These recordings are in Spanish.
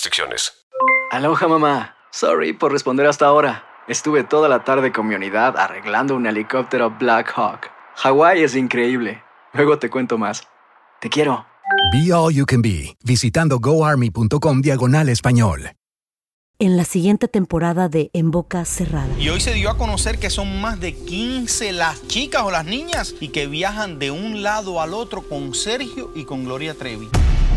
restricciones. Aloha mamá. Sorry por responder hasta ahora. Estuve toda la tarde con mi unidad arreglando un helicóptero Black Hawk. Hawái es increíble. Luego te cuento más. Te quiero. Be All You Can Be, visitando goarmy.com diagonal español. En la siguiente temporada de En Boca Cerrada. Y hoy se dio a conocer que son más de 15 las chicas o las niñas y que viajan de un lado al otro con Sergio y con Gloria Trevi.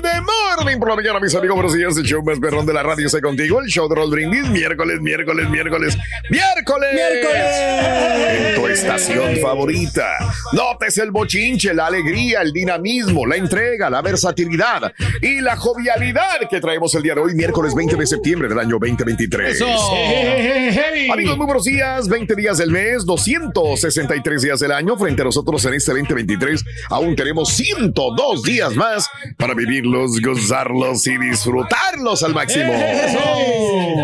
morning por la mañana, mis amigos. Buenos días. El show más perrón de la radio está contigo. El show de Raúl Brindis. Miércoles, miércoles, miércoles, miércoles. En tu estación favorita. Notes el bochinche, la alegría, el dinamismo, la entrega, la versatilidad y la jovialidad que traemos el día de hoy, miércoles 20 de septiembre del año 2023. Amigos, muy buenos días. 20 días del mes, 263 días del año. Frente a nosotros en este 2023, aún tenemos 102 días más para vivirlos, gozarlos y disfrutarlos al máximo.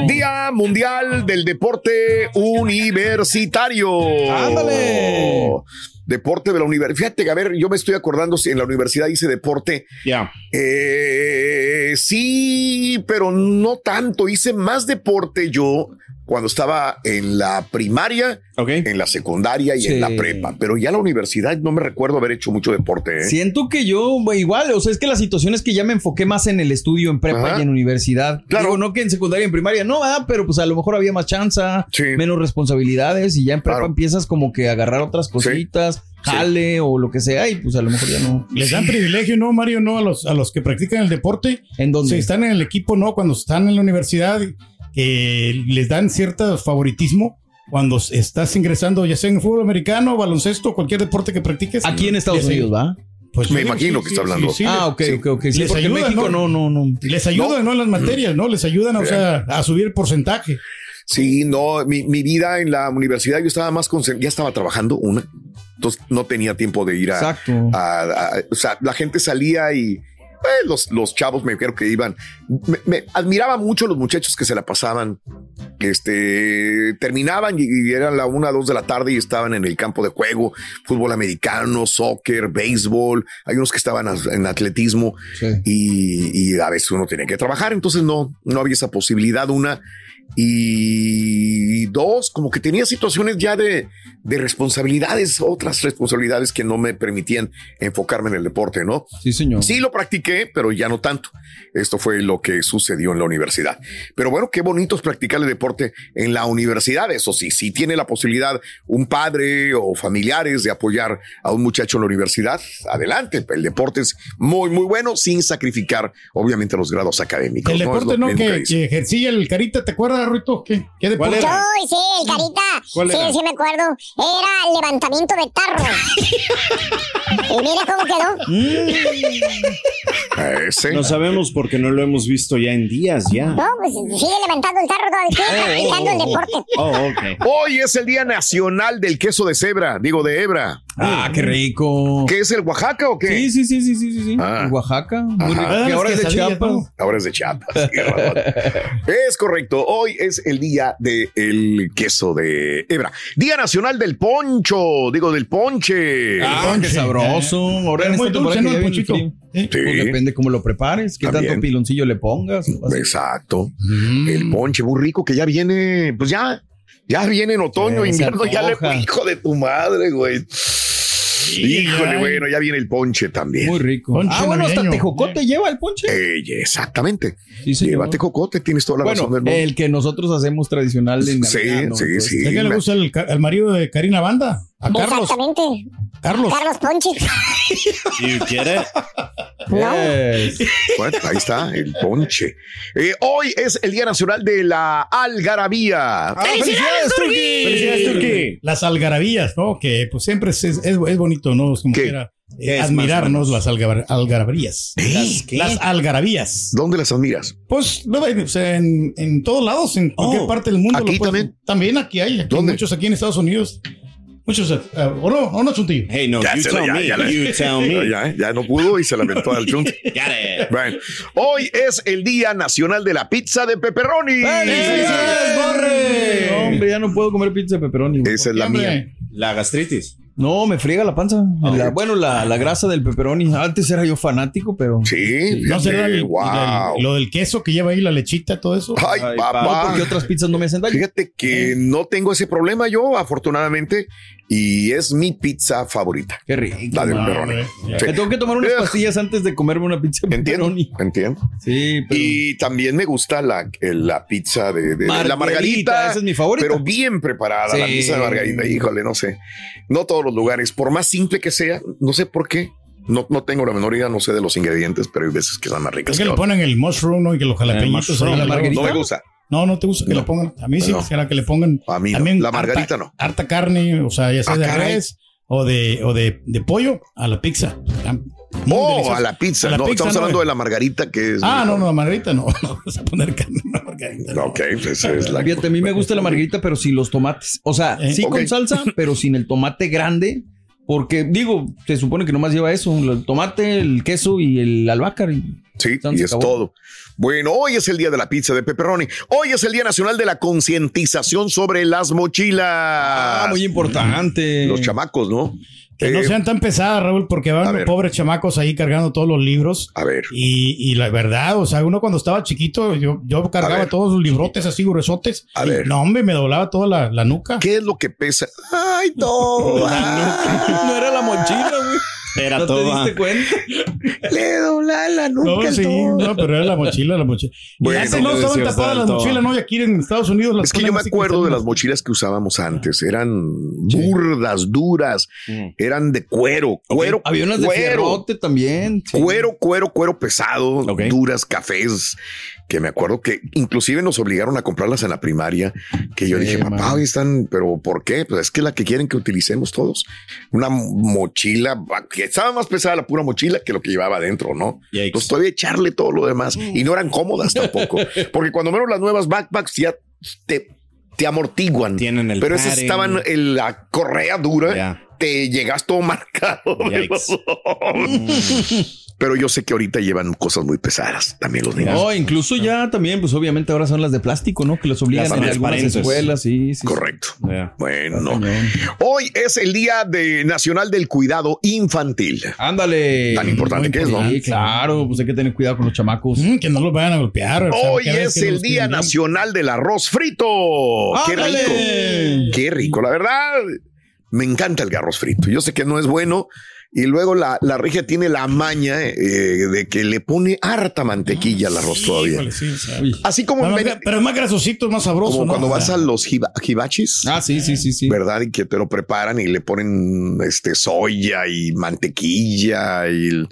Día Mundial del Deporte Universitario. Ándale. Deporte de la universidad. Fíjate que, a ver, yo me estoy acordando si en la universidad hice deporte. Ya. Eh, sí, pero no tanto. Hice más deporte yo cuando estaba en la primaria, en la secundaria y en la prepa. Pero ya en la universidad no me recuerdo haber hecho mucho deporte. ¿eh? Siento que yo, igual, o sea, es que la situación es que ya me enfoqué más en el estudio, en prepa Ajá. y en universidad. Claro. Digo, no que en secundaria y en primaria, no, ah, pero pues a lo mejor había más chance, Sí. menos responsabilidades y ya en prepa Claro. empiezas como que a agarrar otras cositas, jale o lo que sea y pues a lo mejor ya no. Les dan privilegio, ¿no, Mario? No, a los, a los que practican el deporte. ¿En dónde? Si están en el equipo, no, cuando están en la universidad, que les dan cierto favoritismo cuando estás ingresando, ya sea en fútbol americano, baloncesto, cualquier deporte que practiques. Aquí en Estados Unidos, ¿va? Pues Me sí, imagino sí, que está hablando. sí, sí, ah, ok, ok, ok. Sí, les porque en ayuda, México no, no, no. Les ayudan, ¿no? Las materias, ¿no? Les ayudan, o sea, a subir el porcentaje. Sí, no, mi, mi vida en la universidad yo estaba más concentrado, ya estaba trabajando una, entonces no tenía tiempo de ir a, Exacto. a- a- o sea, la gente salía y pues, los, los chavos me creo que iban, me, me admiraba mucho los muchachos que se la pasaban, este, terminaban y, y eran la una, dos de la tarde y estaban en el campo de juego, fútbol americano, soccer, béisbol, hay unos que estaban en atletismo Sí. y, y a veces uno tenía que trabajar, entonces no, no había esa posibilidad, una. Y dos, como que tenía situaciones ya de, de responsabilidades, otras responsabilidades que no me permitían enfocarme en el deporte, ¿no? Sí, señor. Sí lo practiqué, pero ya no tanto. Esto fue lo que sucedió en la universidad. Pero bueno, qué bonito es practicar el deporte en la universidad. Eso sí, si tiene la posibilidad un padre o familiares de apoyar a un muchacho en la universidad, adelante. El deporte es muy, muy bueno sin sacrificar, obviamente, los grados académicos. El deporte, ¿no? Que, dice. que ejercía el carita, ¿te acuerdas, Ruito? ¿Qué, qué deporte? era? Uy, sí, el carita. ¿Cuál sí, era? sí me acuerdo. Era levantamiento de tarro. y mira cómo quedó. Ese. No sabemos porque no lo hemos visto ya en días ya. No, pues sigue levantando el tarro todo el tiempo, practicando el deporte. Oh, ok. Hoy es el Día Nacional del Queso de Cebra, digo de hebra. Ah, qué rico. ¿Qué es el Oaxaca o qué? Sí, sí, sí, sí, sí, sí. Ah. En Oaxaca. Muy rico. Ah, ahora es de Chiapas. Ahora es de Chiapas. es correcto. Hoy es el día del queso de hebra. Día Nacional del Poncho. Digo, del ponche. Ah, qué ponche. sabroso. Ahora Es muy esta dulce, El ponchito. Sí. Pues depende cómo lo prepares, qué También. tanto piloncillo le pongas. Exacto. Mm. El ponche muy rico que ya viene, pues ya, ya viene en otoño, Sí, se invierno, ya le hijo de tu madre, güey. Híjole, ay. bueno, ya viene el ponche también. Muy rico. Ponche ah, bueno, hasta tejocote lleva el ponche. Eh, exactamente. Sí, señor. Llévate cocote, tienes toda la bueno, razón del mundo. el que nosotros hacemos tradicional en Sí, Navidad, ¿no? sí, Entonces, sí. ¿A qué le gusta el, marido de Karina Banda? A Carlos. Exactamente. Carlos. Carlos Ponche. ¿Y quiere? Yes. Bueno, ahí está, el ponche. Eh, hoy es el Día Nacional de la Algarabía. ¡Felicidades, Turki! ¡Felicidades, Turki! Las algarabías, ¿no? Que pues siempre es, es, es bonito, ¿no? Es como ¿Qué? quiera eh, ¿Qué es admirarnos las algar- algarabías. ¿Eh? Las algarabías. ¿Dónde las admiras? Pues no, o sea, en, en todos lados, en cualquier Oh, parte del mundo. ¿aquí lo puedes- también? También aquí hay. Aquí ¿Dónde? Muchos aquí en Estados Unidos. Muchos. eh, ¿O no? ¿O no, Chuntillo? Hey, no, Ya you tell ya, me. ya le- You tell me. Ya, ya no pudo y se lamentó al it. Bueno, hoy es el Día Nacional de la Pizza de Pepperoni. ¡Felicidades, Borre! Hombre, ya no puedo comer pizza de pepperoni. Esa es la Hombre, mía. La gastritis. No, me friega la panza. La- bueno, la, la grasa del pepperoni. Antes era yo fanático, pero. Sí, ¿No será el- wow. el- lo del queso que lleva ahí, la lechita, todo eso? Ay, Ay, No, papá. porque otras pizzas no me hacen daño. Fíjate que no tengo ese problema yo, afortunadamente, y es mi pizza favorita. Qué rico. La del pepperoni. Sí. Tengo que tomar unas pastillas antes de comerme una pizza de Entiendo, pepperoni. entiendo. Sí, pero. Y también me gusta la, la pizza de, de- de la Margarita, esa es mi favorita. Pero bien preparada, la Sí. pizza de margarita. Híjole, no sé. No todos los lugares, por más simple que sea, no sé por qué. No, no tengo la menor idea, no sé de los ingredientes, pero hay veces que son más ricas. Es que que le otras. ponen el mushroom, ¿no? Y que los jalapeñitos. mushroom, ahí la al lado. margarita. No me gusta. No, no te gusta que No. le pongan. A mí sí, No. será que le pongan. A mí no. también La harta- margarita no. Harta carne, o sea, ya sea Ah, de res o de, o de, de pollo a la pizza. Muy Oh, delicioso. a la pizza. A la no, pizza, estamos no, hablando eh. de la margarita que es. Ah, no, mejor. no, la margarita no. No vas a poner carne en la margarita. no. Ok, pues es la. Fíjate, a mí me gusta la margarita, pero sin los tomates. O sea, Eh, sí con salsa, pero sin el tomate grande. Porque, digo, se supone que nomás lleva eso: el tomate, el queso y el albahaca. y- Sí, y es todo. Bueno, hoy es el día de la pizza de pepperoni. Hoy es el Día Nacional de la Concientización sobre las mochilas. Ah, muy importante. Los chamacos, ¿no? Que no Eh, sean tan pesadas, Raúl, porque van los ver. pobres chamacos ahí cargando todos los libros. A ver. Y, y la verdad, o sea, uno cuando estaba chiquito, yo, yo cargaba ver. todos los librotes así gruesotes. A Y, ver. No, hombre, me doblaba toda la, la nuca. ¿Qué es lo que pesa? Ay, no. no era la mochila, güey. Era ¿No te todo. diste cuenta? Le dobla la nuca. No, al sí, todo. no, pero era la mochila, la mochila. Bueno, y antes no pues, estaban sí, tapadas las mochilas, ¿no? Y aquí en Estados Unidos las Es que yo me acuerdo de las mochilas que usábamos antes. Eran burdas, duras. Mm. Eran de cuero. Cuero. Había unas de cuero. también. sí. Cuero, cuero, cuero pesado, duras, cafés, que me acuerdo que inclusive nos obligaron a comprarlas en la primaria, que yo Sí, dije, papá, hoy están, pero ¿por qué? Pues es que la que quieren que utilicemos todos. Una mochila, que estaba más pesada la pura mochila que lo que llevaba adentro, ¿no? Yikes. Entonces todavía echarle todo lo demás y no eran cómodas tampoco, porque cuando menos las nuevas backpacks ya te, te amortiguan. Tienen el pero esas padding. estaban en la correa dura, Ya. te llegas todo marcado. Pero yo sé que ahorita llevan cosas muy pesadas también los niños. No, incluso ya también, pues obviamente ahora son las de plástico, ¿no? Que los obligan Las en algunas escuelas, sí, sí. Correcto. Yeah. Bueno. Hoy es el Día de Nacional del Cuidado Infantil. Ándale. Tan importante Muy que es, ¿no? Sí, claro, pues hay que tener cuidado con los chamacos. Mm, que no los vayan a golpear. o sea, Hoy es el Día. Nacional del Arroz Frito. ¡Qué ¡Ándale! rico! ¡Qué rico! La verdad, me encanta el arroz frito. Yo sé que no es bueno. Y luego la, la regia tiene la maña eh, de que le pone harta mantequilla al arroz todavía. Híjole, sí, Así como, pero, en más, pero es más grasosito, es más sabroso. como ¿no? cuando vas sea, a los hiba- hibachis. Ah, sí, sí, sí, sí. ¿verdad? Y que te lo preparan y le ponen este soya y mantequilla y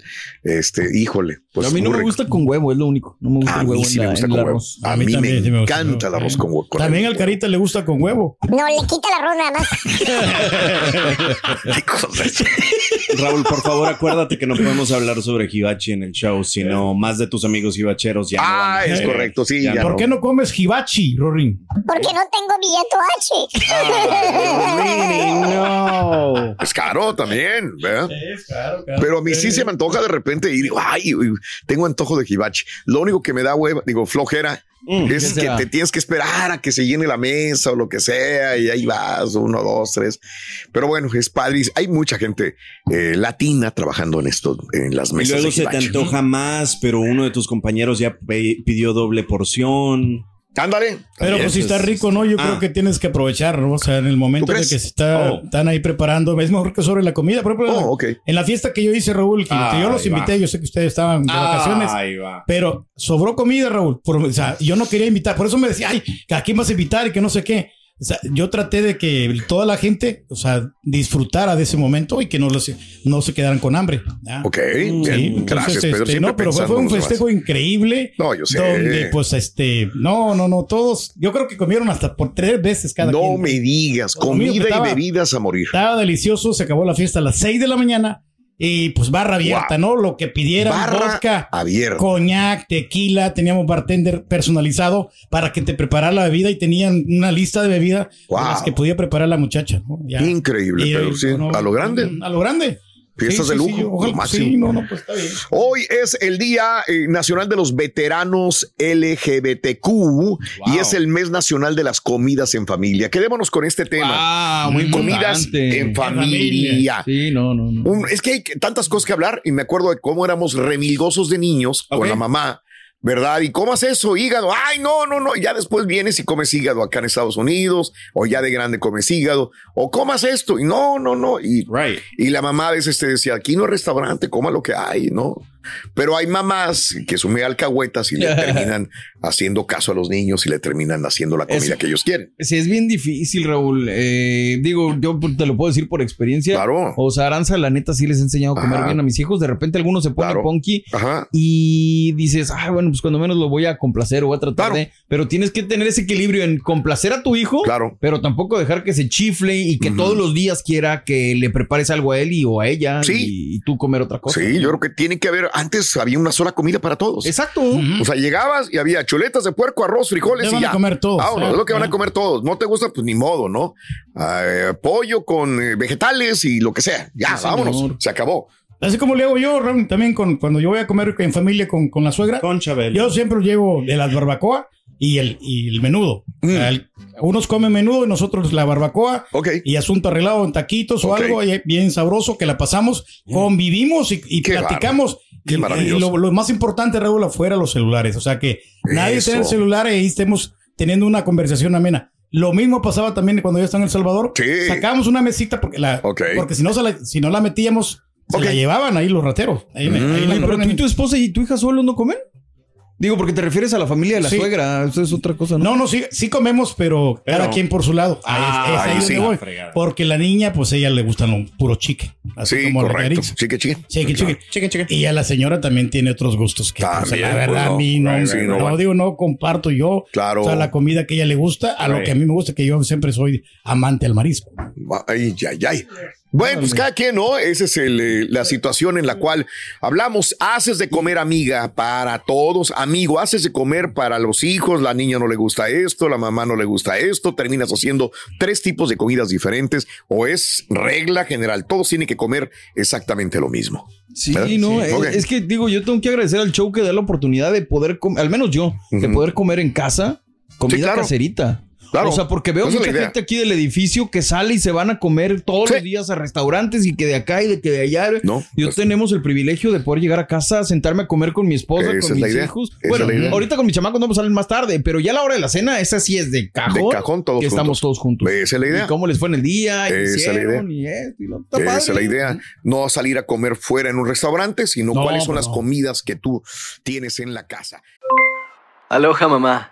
este, híjole. Pues a mí no me rico. gusta con huevo, es lo único. No me gusta A el huevo mí sí en, me gusta en con huevo. arroz. A mí me también sí gusta, encanta ¿no? el arroz con huevo. con También al carita le gusta con huevo. No, le quita el arroz nada más. Qué cosas. Raúl, por favor, acuérdate que no podemos hablar sobre Hibachi en el show, sino más de tus amigos hibacheros ya. Ah, es correcto, sí. Ya ya ¿Por no. qué no comes hibachi, Rorín? Porque no tengo billete H. no. Es caro también, ¿verdad? Es claro, claro. Pero a mí sí se me antoja de repente y digo, ay, tengo antojo de hibachi. Lo único que me da hueva, digo, flojera, Mm, es ¿qué que te tienes que esperar a que se llene la mesa o lo que sea y ahí vas, uno, dos, tres. Pero bueno, es padre. Hay mucha gente eh, latina trabajando en esto, en las Y mesas luego de se te antoja más, pero uno de tus compañeros ya pidió doble porción. Ándale. Pero pues si está rico, ¿no? Yo creo Ah. que tienes que aprovechar, ¿no? O sea, en el momento ¿Tú de que se está, Oh. están ahí preparando, es mejor que sobre la comida. Por ejemplo, Oh, en la fiesta que yo hice, Raúl, que, que yo los invité, va. yo sé que ustedes estaban de vacaciones, pero sobró comida, Raúl. Por- o sea, yo no quería invitar, por eso me decía, ay, ¿a quién vas a invitar? Y que no sé qué. O sea, yo traté de que toda la gente, o sea, disfrutara de ese momento y que no, los, no se quedaran con hambre. ¿ya? Ok, Sí, bien. entonces, Gracias, Pedro. este, no, pero fue, un festejo increíble. No, yo sé. Donde, pues, este, no, no, no, todos, yo creo que comieron hasta por tres veces cada No quien. me digas, comida estaba- y bebidas a morir. Estaba delicioso, se acabó la fiesta a las 6 de la mañana y pues barra abierta, ¿no? Lo que pidieran, Barra vodka, abierta. coñac, tequila, teníamos bartender personalizado para que te preparara la bebida y tenían una lista de bebidas Wow. las que podía preparar la muchacha, ¿no? Ya. Increíble, Y, Pedro. Sí, no, a lo grande. A lo grande. Fiestas Sí, de lujo, sí, ojalá- máximo. Sí, no, no, pues está bien. Hoy es el Día eh, Nacional de los Veteranos LGBTQ y es el mes nacional de las comidas en familia. Quedémonos con este tema. Wow, muy comidas importante. en familia. Sí, no, no, no. Un- es que hay tantas cosas que hablar y me acuerdo de cómo éramos remilgosos de niños con la mamá. ¿Verdad? ¿Y haces eso? Hígado. Ay, no, no, no. Ya después vienes y comes hígado acá en Estados Unidos, o ya de grande comes hígado, o comas esto. Y no, no, no. Y, y la mamá a veces te decía, aquí no hay restaurante, coma lo que hay, ¿no? Pero hay mamás que son muy alcahuetas y le terminan haciendo caso a los niños y le terminan haciendo la comida Es- que ellos quieren. Sí, es bien difícil, Raúl. Eh, digo, yo te lo puedo decir por experiencia. Claro. O sea, Aranza, la neta, sí les he enseñado a comer Ajá. bien a mis hijos. De repente algunos se ponen Claro. punky Ajá. y dices, ah, bueno, pues cuando menos lo voy a complacer o voy a tratar de. Pero tienes que tener ese equilibrio en complacer a tu hijo. Claro. Pero tampoco dejar que se chifle y que todos los días quiera que le prepares algo a él y o a ella Sí. y, y tú comer otra cosa. Sí, yo creo que tiene que haber. Antes había una sola comida para todos. Exacto. O sea, llegabas y había chuletas de puerco, arroz, frijoles y van ya. a comer todos. Vámonos, Ah, es lo que van a ah. comer todos. No te gusta, pues ni modo, ¿no? Eh, pollo con eh, vegetales y lo que sea. Ya, Sí, vámonos. señor. Se acabó. Así como le hago yo, también con, cuando yo voy a comer en familia con, con la suegra. Con Chabelo. Yo siempre llevo de las barbacoa y el, y el menudo. Mm. O sea, el- unos comen menudo y nosotros la barbacoa. Y asunto arreglado en taquitos o algo bien sabroso que la pasamos, convivimos y, platicamos. Qué Y- maravilloso. Y lo, lo más importante, Raúl, afuera los celulares. O sea que nadie Eso. tiene el celular y ahí estemos teniendo una conversación amena. Lo mismo pasaba también cuando yo estaba en El Salvador. Sacábamos una mesita porque, la, porque si, no se la- si no la metíamos, se la llevaban ahí los rateros. Ahí, me- ahí la Oye, pero tú y tu esposa y tu hija solos no comen. Digo, porque te refieres a la familia de la Sí. suegra. Eso es otra cosa, ¿no? No, no, sí, sí comemos, pero, cada Pero- quien por su lado. Ahí es- Ah, es ahí ahí donde sí. voy. La fregada. Porque la niña, pues ella le gustan un puro chique. Así Sí, como la correcto. Yarix. Chique, chique. Chique, chique. Y a la señora también tiene otros gustos que, pues, También, la verdad, pues, no. a mí no, Right, right, no, right. digo, no comparto yo. Claro. O sea, la comida que a ella le gusta, a lo Right. que a mí me gusta, que yo siempre soy amante al marisco. Ay, ay, ay. Bueno, pues cada quien, ¿no? Esa es el, eh, la situación en la cual hablamos. Haces de comer amiga para todos, amigo, haces de comer para los hijos, la niña no le gusta esto, la mamá no le gusta esto, terminas haciendo tres tipos de comidas diferentes o es regla general, todos tienen que comer exactamente lo mismo. Sí, ¿Verdad? no, es, Ok. es que digo, yo tengo que agradecer al show que da la oportunidad de poder comer, al menos yo, de poder comer en casa comida claro. caserita. Claro. O sea, porque veo mucha gente aquí del edificio que sale y se van a comer todos los días a restaurantes y que de acá y de que de allá. No, yo tenemos el privilegio de poder llegar a casa, sentarme a comer con mi esposa, Esa con es la mis idea. hijos. Esa bueno, es la idea. ahorita con mis chamacos no salen más tarde, pero ya a la hora de la cena, esa sí es de cajón. De cajón, todos que estamos juntos. todos juntos. Esa es la idea. Y cómo les fue en el día, y Esa es la hicieron, idea. y esto, y lo Esa es la idea. No salir a comer fuera en un restaurante, sino No, cuáles son pues las no. comidas que tú tienes en la casa. Aloha mamá,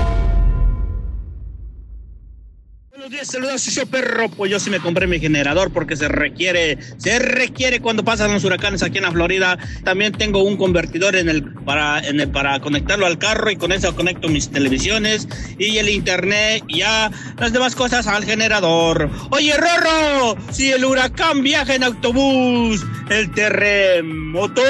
Buenos días, saludos, socio perro. Pues yo sí me compré mi generador porque se requiere, se requiere cuando pasan los huracanes aquí en la Florida. También tengo un convertidor en el para, en el, para conectarlo al carro y con eso conecto mis televisiones y el internet y ya las demás cosas al generador. Oye, Rorro, si el huracán viaja en autobús, el terremoto.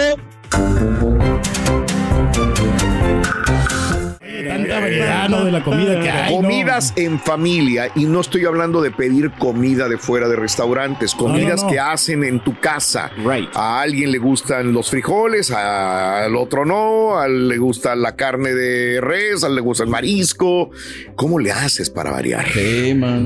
De la comida que hay. ¿no? Comidas en familia, y no estoy hablando de pedir comida de fuera de restaurantes, comidas no, no. que hacen en tu casa. A alguien le gustan los frijoles, a- al otro no, a le gusta la carne de res, a le gusta el marisco. ¿Cómo le haces para variar?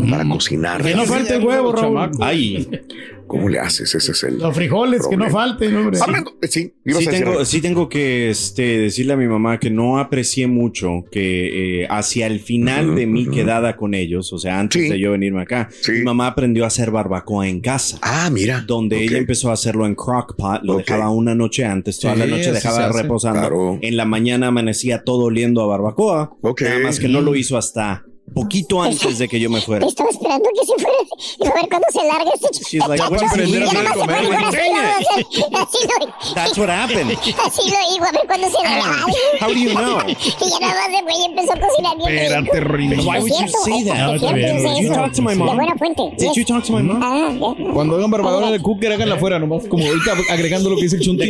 Para cocinar. Que no falte el huevo, Raúl. Ay, ¿cómo le haces? Ese es el. Los frijoles, que no falten, hombre. Hablando- sí, ibas Sí a decir tengo, sí tengo que este, decirle a mi mamá que no aprecié mucho que eh, hacia el final de mi quedada con ellos, o sea, antes de yo venirme acá, mi mamá aprendió a hacer barbacoa en casa. Ah, mira. Donde ella empezó a hacerlo en crock pot, lo dejaba una noche antes, toda Sí, la noche dejaba reposando. Claro. En la mañana amanecía todo oliendo a barbacoa. Nada más que no lo hizo hasta poquito antes de que yo me fuera. Estaba esperando que se fuera. Y a ver cuándo se larga este ch- She's like, chacho. "Voy a aprender a comer, güey. ¿no? Lo- That's what happened. Así lo digo, a ver cuándo se larga. How do you know? Y ya nada más se fue y empezó a cocinar bien Espérate. Es Why would you say that? Did you talk to my mom? De buena fuente. Did you talk to my mom? Ah, ya. Cuando hagan barbacoa en el cooker, háganla afuera, nomás como ahorita agregando lo que dice el chunti.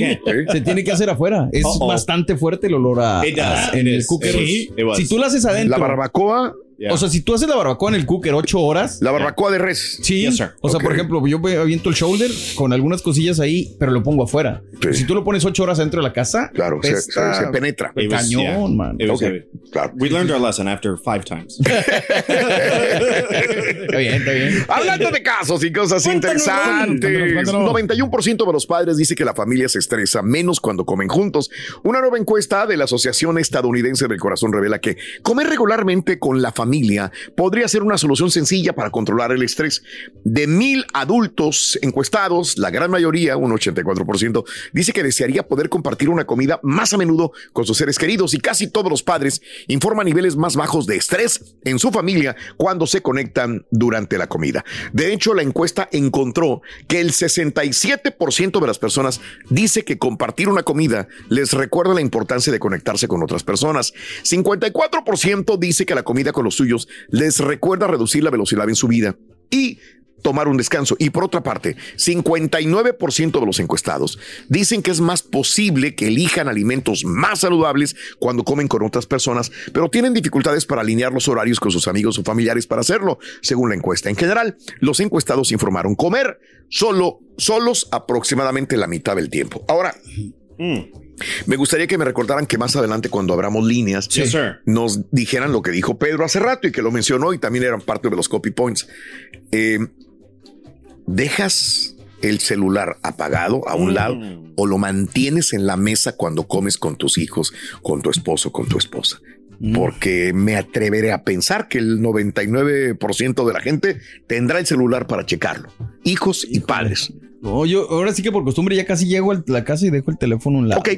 Se tiene que hacer afuera. Es bastante fuerte el olor a, en el cooker. Si tú la haces adentro. La barbacoa. O sea, si tú haces la barbacoa en el cooker ocho horas. La barbacoa de res. Sí. Yes, sir. O sea, por ejemplo, yo aviento el shoulder con algunas cosillas ahí, pero lo pongo afuera. Si tú lo pones ocho horas dentro de la casa, Claro, se- pesta se- se penetra. It was- Cañón, yeah. man. It was Ok, heavy. claro. We learned our lesson after five times. Está bien, está bien. Hablando de casos y cosas Cuéntanos, interesantes, cuéntanos, cuéntanos. 91% de los padres dice que la familia se estresa menos cuando comen juntos. Una nueva encuesta de la Asociación Estadounidense del Corazón revela que comer regularmente con la familia podría ser una solución sencilla para controlar el estrés. De mil adultos encuestados, la gran mayoría, un 84%, dice que desearía poder compartir una comida más a menudo con sus seres queridos y casi todos los padres informan niveles más bajos de estrés en su familia cuando se conectan durante la comida. De hecho, la encuesta encontró que el 67% de las personas dice que compartir una comida les recuerda la importancia de conectarse con otras personas. 54% dice que la comida con los suyos les recuerda reducir la velocidad en su vida. Y tomar un descanso. Y por otra parte, 59% de los encuestados dicen que es más posible que elijan alimentos más saludables cuando comen con otras personas, pero tienen dificultades para alinear los horarios con sus amigos o familiares para hacerlo, según la encuesta. En general, los encuestados informaron comer solo, solos aproximadamente la mitad del tiempo. Ahora, me gustaría que me recordaran que más adelante, cuando abramos líneas, nos dijeran lo que dijo Pedro hace rato y que lo mencionó y también eran parte de los copy points. Eh, ¿Dejas el celular apagado a un lado o lo mantienes en la mesa cuando comes con tus hijos, con tu esposo, con tu esposa? Porque me atreveré a pensar que el 99% de la gente tendrá el celular para checarlo. Hijos y padres. No, yo ahora sí que por costumbre ya casi llego a la casa y dejo el teléfono a un lado. Ok.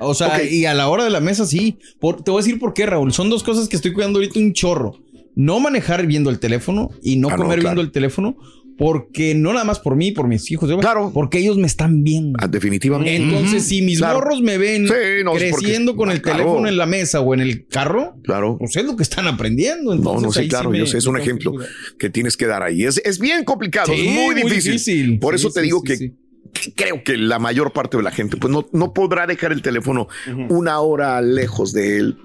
O sea, y a la hora de la mesa sí. Por- te voy a decir por qué, Raúl. Son dos cosas que estoy cuidando ahorita un chorro. No manejar viendo el teléfono y no Ah, no, comer claro. viendo el teléfono. Porque no nada más por mí, por mis hijos. Claro. Porque ellos me están viendo. Ah, definitivamente. Entonces, si mis Claro. morros me ven Sí, no, es porque- creciendo con el claro. teléfono en la mesa o en el carro, Claro. pues es lo que están aprendiendo. No, Entonces, no, sí, ahí sí claro, yo sé, es un ejemplo que tienes que dar ahí. Es, es bien complicado, es muy muy difícil. Por eso te digo que creo que la mayor parte de la gente pues no, no podrá dejar el teléfono una hora lejos de él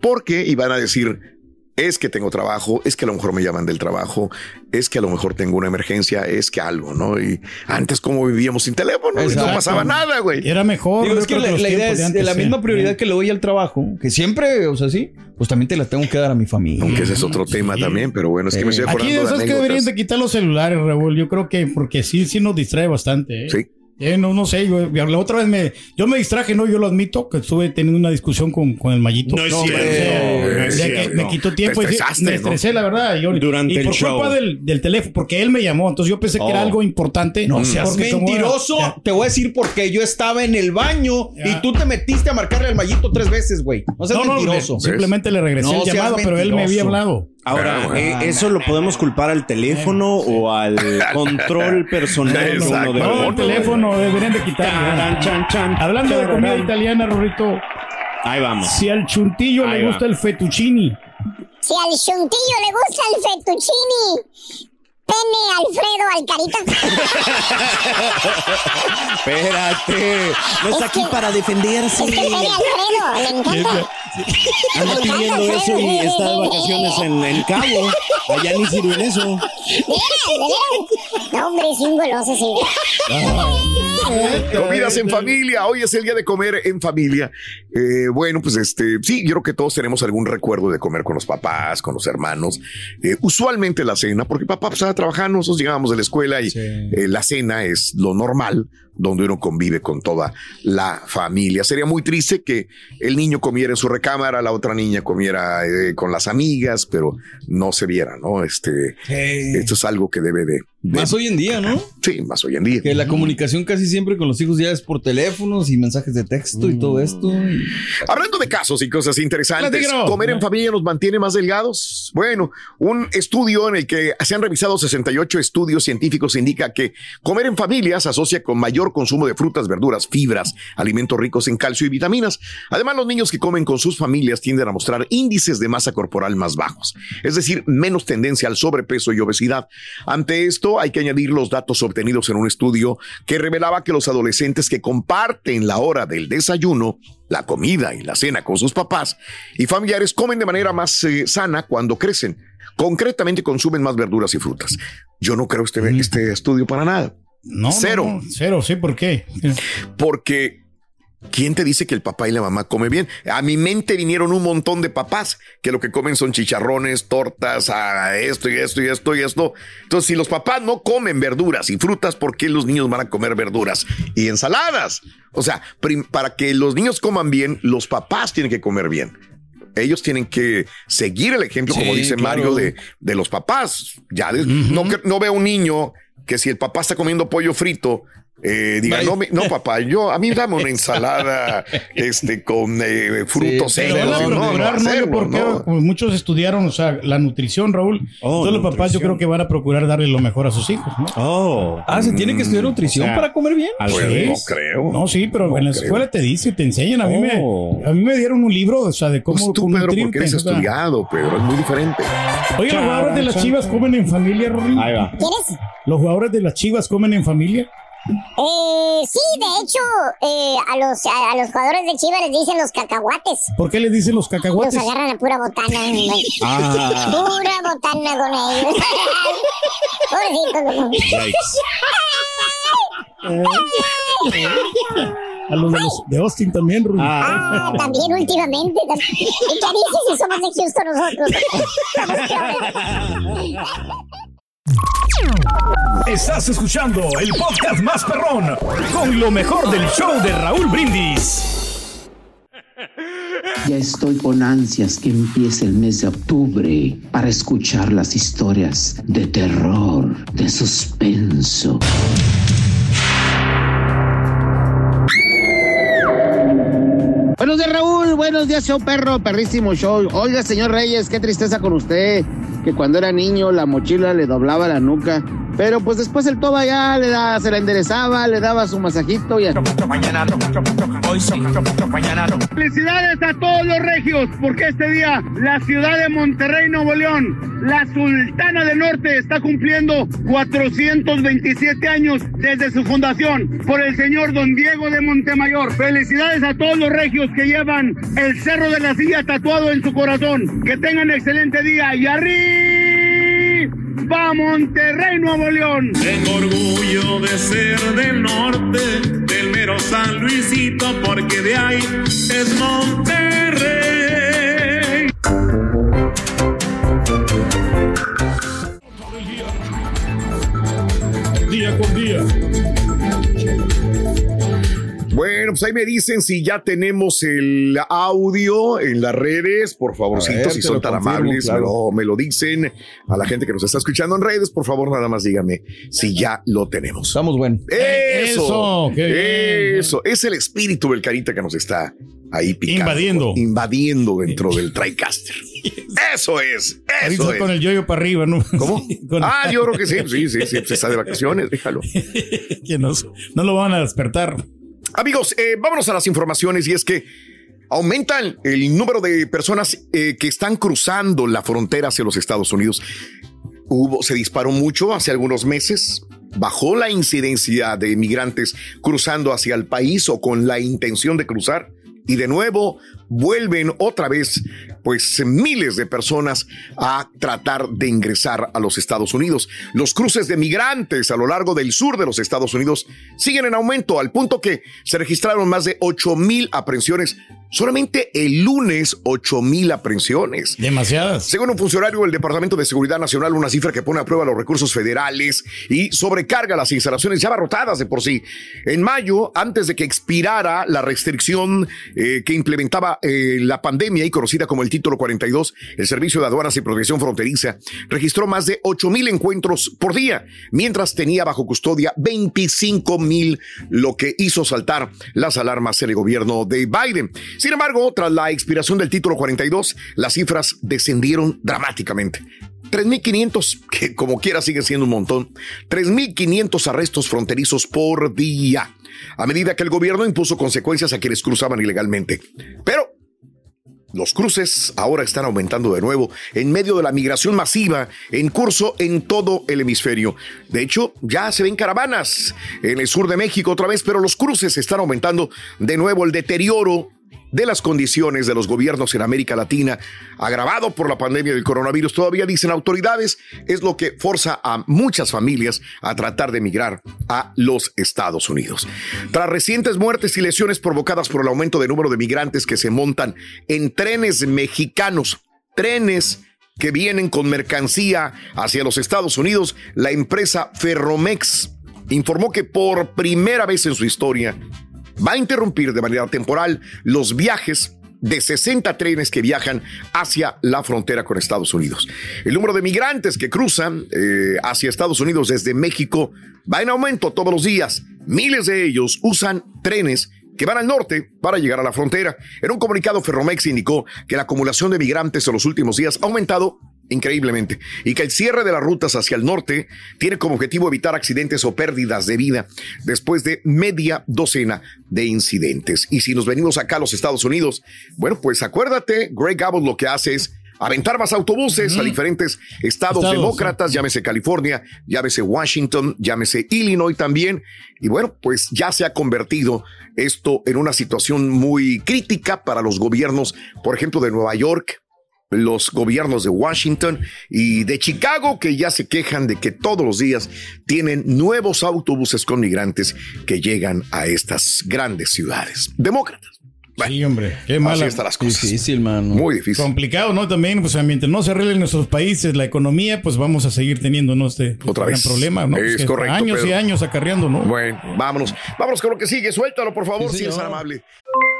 porque iban a decir es que tengo trabajo, es que a lo mejor me llaman del trabajo, es que a lo mejor tengo una emergencia, es que algo, ¿no? Y antes como vivíamos sin teléfono, no pasaba nada, güey. Era mejor. Digo, es que la, la idea es de de antes, la sí. misma prioridad que le doy al trabajo, que siempre, o sea, sí, pues también te la tengo que dar a mi familia. Aunque ese es otro tema también, pero bueno, es que me estoy Aquí acordando de sabes que deberían de quitar los celulares, Raúl. Yo creo que porque sí, sí nos distrae bastante. ¿eh? Sí. Eh, no, no sé, yo, la otra vez me, yo me distraje, ¿no? Yo lo admito, que estuve teniendo una discusión con, con el Mallito. No es hombre, cierto, no es ya que cierto. me quitó tiempo. Te y me ¿no? estresé, la verdad. y yo- Durante y el por show. culpa del, del teléfono, porque él me llamó, entonces yo pensé que era Oh. algo importante. No seas era- mentiroso. Ya. Te voy a decir porque yo estaba en el baño y tú te metiste a marcarle al mallito tres veces, güey. No seas No, no, mentiroso. le- simplemente le regresé No el llamado, pero él me había hablado. Ahora, Ah, eh, bueno. ¿eso lo podemos culpar al teléfono o al control personal uno de No, el teléfono deberían de quitarlo. Hablando de comida italiana, Rorrito. Ahí vamos. Si al chuntillo Ahí le va. gusta el fettuccini, Si al chuntillo le gusta el fettuccini, pene Alfredo Alcarita. Espérate. No está aquí para defenderse. Es que pene Alfredo, le encanta. Anda encanta pidiendo eso y está de vacaciones en, en Cabo. Allá ni sirven eso. De veras. No, hombre, es un goloso, sí. Comidas en familia. Hoy es el día de comer en familia. Eh, bueno, pues este, sí, yo creo que todos tenemos algún recuerdo de comer con los papás, con los hermanos. Eh, usualmente la cena, porque papá pues, estaba trabajando, nosotros llegábamos de la escuela y eh, la cena es lo normal, donde uno convive con toda la familia. Sería muy triste que el niño comiera en su recámara, la otra niña comiera eh, con las amigas, pero no se viera, ¿no? Este, esto es algo que debe de, de- Más hoy en día, ¿no? Sí, más hoy en día. Que la comunicación casi siempre con los hijos ya es por teléfonos y mensajes de texto y todo esto. y- Hablando de casos y cosas interesantes. ¿comer en familia nos mantiene más delgados? Bueno, un estudio en el que se han revisado 68 estudios científicos indica que comer en familia se asocia con mayor consumo de frutas, verduras, fibras, alimentos ricos en calcio y vitaminas. Además, los niños que comen con sus familias tienden a mostrar índices de masa corporal más bajos, es decir, menos tendencia al sobrepeso y obesidad. Ante esto, hay que añadir los datos obtenidos en un estudio que revelaba que los adolescentes que comparten la hora del desayuno, la comida y la cena con sus papás y familiares comen de manera más eh, sana cuando crecen. Concretamente consumen más verduras y frutas. Yo no creo este, este estudio para nada. No, Cero. no, no, cero, sí, ¿por qué? Porque ¿quién te dice que el papá y la mamá comen bien? A mi mente vinieron un montón de papás que lo que comen son chicharrones, tortas, ah, esto y esto y esto y esto. Entonces, si los papás no comen verduras y frutas, ¿por qué los niños van a comer verduras y ensaladas? O sea, para que los niños coman bien, los papás tienen que comer bien. Ellos tienen que seguir el ejemplo, como dice claro. Mario, de, de los papás. Ya no, no veo un niño que si el papá está comiendo pollo frito, eh, diga, no, papá, yo, a mí dame una ensalada este, con eh, frutos Pero secos. van a No, no, ¿no? Hacerlo, porque no. como muchos estudiaron, o sea, la nutrición, Raúl. Oh, Todos los papás yo nutrición. creo que van a procurar darle lo mejor a sus hijos, ¿no? Oh. Ah, ¿se tiene que estudiar nutrición o sea, para comer bien? Sí. revés. No creo. No, sí, pero en la creo. escuela te dice, te enseñan. A mí, Oh. me, a mí me dieron un libro, o sea, de cómo Pues tú, Pedro, porque eres o sea. estudiado, Pedro, es muy diferente. Oye, los jugadores de las chivas comen en familia, Rory. Ahí va. ¿Quieres? Los jugadores de las chivas comen en familia. Eh, sí, de hecho, eh, a, los, a, a los jugadores de Chivas les dicen los cacahuates. ¿Por qué les dicen los Los cacahuates? agarran a pura botana. güey. Ah. Pura botana con ellos. Pobrecitos. A los de, los de Austin también, Rory. Ah, también últimamente. tam- ¿Y qué dices si somos de Houston nosotros? Estás escuchando el podcast más perrón con lo mejor del show de Raúl Brindis. Ya estoy con ansias que empiece el mes de octubre para escuchar las historias de terror, de suspenso. Buenos días, Raúl. Buenos días, show perro, perrísimo show. Oiga, señor Reyes, qué tristeza con usted. Que cuando era niño la mochila le doblaba la nuca. Pero pues después el toba ya le da, se la enderezaba, le daba su masajito y Felicidades a todos los regios, porque este día la ciudad de Monterrey, Nuevo León, la Sultana del Norte, está cumpliendo 427 años desde su fundación por el señor Don Diego de Montemayor. Felicidades a todos los regios que llevan el Cerro de la Silla tatuado en su corazón. Que tengan excelente día y arriba Monterrey, Nuevo León. Tengo orgullo de ser del norte, del mero San Luisito, porque de ahí es Monterrey. Día con día. Bueno, pues ahí me dicen si ya tenemos el audio en las redes, por favorcito, ver, si son tan confirmo, amables, me, lo, me lo dicen a la gente que nos está escuchando en redes, por favor, nada más díganme si ya lo tenemos. Estamos buenos. Eso, Eso, qué bien. eso, es el espíritu del carita que nos está ahí picando. Invadiendo. Invadiendo dentro del TriCaster. Eso es, eso es. con el yoyo para arriba, ¿no? ¿Cómo? Ah, yo creo que sí, sí, sí, sí, pues está de vacaciones, déjalo. que no lo van a despertar. Amigos, eh, vámonos a las informaciones y es que aumentan el número de personas eh, que están cruzando la frontera hacia los Estados Unidos. Hubo, se disparó mucho hace algunos meses. Bajó la incidencia de migrantes cruzando hacia el país o con la intención de cruzar. Y de nuevo vuelven otra vez, pues miles de personas a tratar de ingresar a los Estados Unidos. Los cruces de migrantes a lo largo del sur de los Estados Unidos siguen en aumento al punto que se registraron más de 8 mil aprehensiones. Solamente el lunes 8 mil aprehensiones. Demasiadas. Según un funcionario del Departamento de Seguridad Nacional, una cifra que pone a prueba los recursos federales y sobrecarga las instalaciones ya abarrotadas de por sí. En mayo, antes de que expirara la restricción eh, que implementaba eh, la pandemia y conocida como el Título 42, el Servicio de Aduanas y Protección Fronteriza registró más de 8 mil encuentros por día, mientras tenía bajo custodia 25 mil, lo que hizo saltar las alarmas en el gobierno de Biden. Sin embargo, tras la expiración del título 42, las cifras descendieron dramáticamente. 3.500, que como quiera sigue siendo un montón, 3.500 arrestos fronterizos por día, a medida que el gobierno impuso consecuencias a quienes cruzaban ilegalmente. Pero los cruces ahora están aumentando de nuevo en medio de la migración masiva en curso en todo el hemisferio. De hecho, ya se ven caravanas en el sur de México otra vez, pero los cruces están aumentando de nuevo el deterioro de las condiciones de los gobiernos en América Latina, agravado por la pandemia del coronavirus, todavía dicen autoridades, es lo que forza a muchas familias a tratar de emigrar a los Estados Unidos. Tras recientes muertes y lesiones provocadas por el aumento de número de migrantes que se montan en trenes mexicanos, trenes que vienen con mercancía hacia los Estados Unidos, la empresa Ferromex informó que por primera vez en su historia va a interrumpir de manera temporal los viajes de 60 trenes que viajan hacia la frontera con Estados Unidos. El número de migrantes que cruzan eh, hacia Estados Unidos desde México va en aumento todos los días. Miles de ellos usan trenes que van al norte para llegar a la frontera. En un comunicado, Ferromex indicó que la acumulación de migrantes en los últimos días ha aumentado increíblemente y que el cierre de las rutas hacia el norte tiene como objetivo evitar accidentes o pérdidas de vida después de media docena de incidentes. Y si nos venimos acá a los Estados Unidos, bueno, pues acuérdate, Greg Abbott lo que hace es aventar más autobuses a diferentes estados, Estados, demócratas, llámese California, llámese Washington, llámese Illinois también. Y bueno, pues ya se ha convertido esto en una situación muy crítica para los gobiernos, por ejemplo, de Nueva York, los gobiernos de Washington y de Chicago que ya se quejan de que todos los días tienen nuevos autobuses con migrantes que llegan a estas grandes ciudades. Demócratas. sí, hombre, qué mala. Así están las cosas. Difícil, mano. Muy difícil. Complicado, ¿no? También, pues mientras no se arreglen nuestros países la economía, pues vamos a seguir teniendo, ¿no? Este Otra gran vez. problema, ¿no? Es Pues correcto, Años y años acarreando, ¿no? Bueno, vámonos. Vámonos con lo que sigue. Suéltalo, por favor, Sí, si es amable.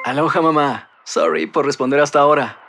Aloha mamá. Sorry por responder hasta ahora.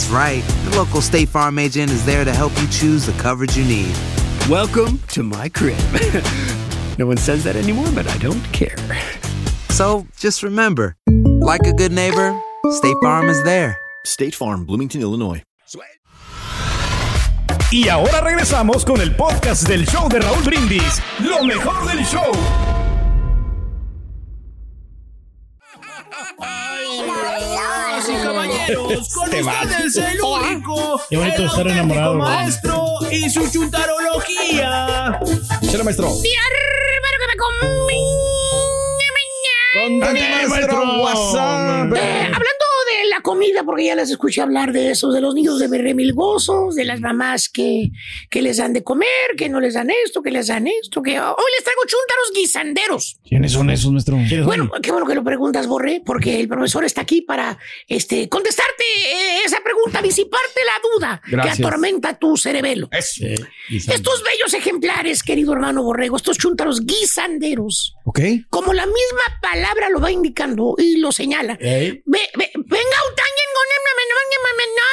That's right. The local State Farm agent is there to help you choose the coverage you need. Welcome to my crib. no one says that anymore, but I don't care. So just remember, like a good neighbor, State Farm is there. State Farm, Bloomington, Illinois. Y ahora regresamos con el podcast del show de Raúl Brindis. Lo mejor del show. Caballeros, con Te ustedes el único, Qué bonito el estar enamorado, maestro y su chuntarología. Chale, maestro. Con maestro, WhatsApp. Eh, hablando la comida, porque ya les escuché hablar de eso, de los niños de remilgosos, de las mamás que, que les dan de comer, que no les dan esto, que les dan esto, que hoy les traigo chúntaros guisanderos. ¿Quiénes son esos, maestro? Bueno, qué bueno que lo preguntas, Borré, porque el profesor está aquí para este, contestarte eh, esa pregunta, disiparte la duda Gracias. que atormenta tu cerebelo. Eso. Estos bellos ejemplares, querido hermano Borrego, estos chúntaros guisanderos, Ok. como la misma palabra lo va indicando y lo señala. Ey. Ve, ve, venga,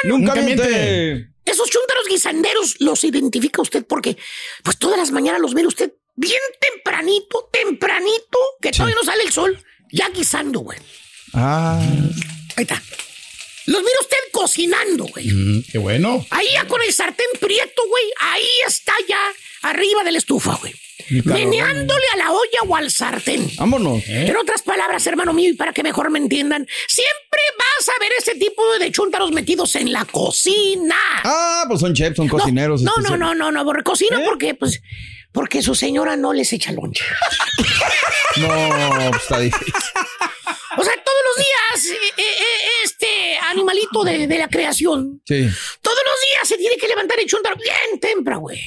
Nunca miente. Esos chúntaros guisanderos los identifica usted porque, pues todas las mañanas los ve usted bien tempranito, tempranito, que todavía no sale el sol, ya guisando, güey. Ah. Ahí está. Los mira usted cocinando, güey. Mm, qué bueno. Ahí ya con el sartén prieto, güey. Ahí está ya arriba de la estufa, güey. Meneándole a la olla o al sartén. Vámonos. En otras palabras, hermano mío, y para que mejor me entiendan, siempre vas a ver ese tipo de chúntaros metidos en la cocina. Ah, pues son chefs, son cocineros. No, no, no, no, no, borre cocina porque, pues, porque su señora no les echa lonche. No, pues está difícil. O sea, todos los días, eh, eh, eh, este animalito de, de la creación, Sí. todos los días se tiene que levantar el chúntaro bien temprano, güey.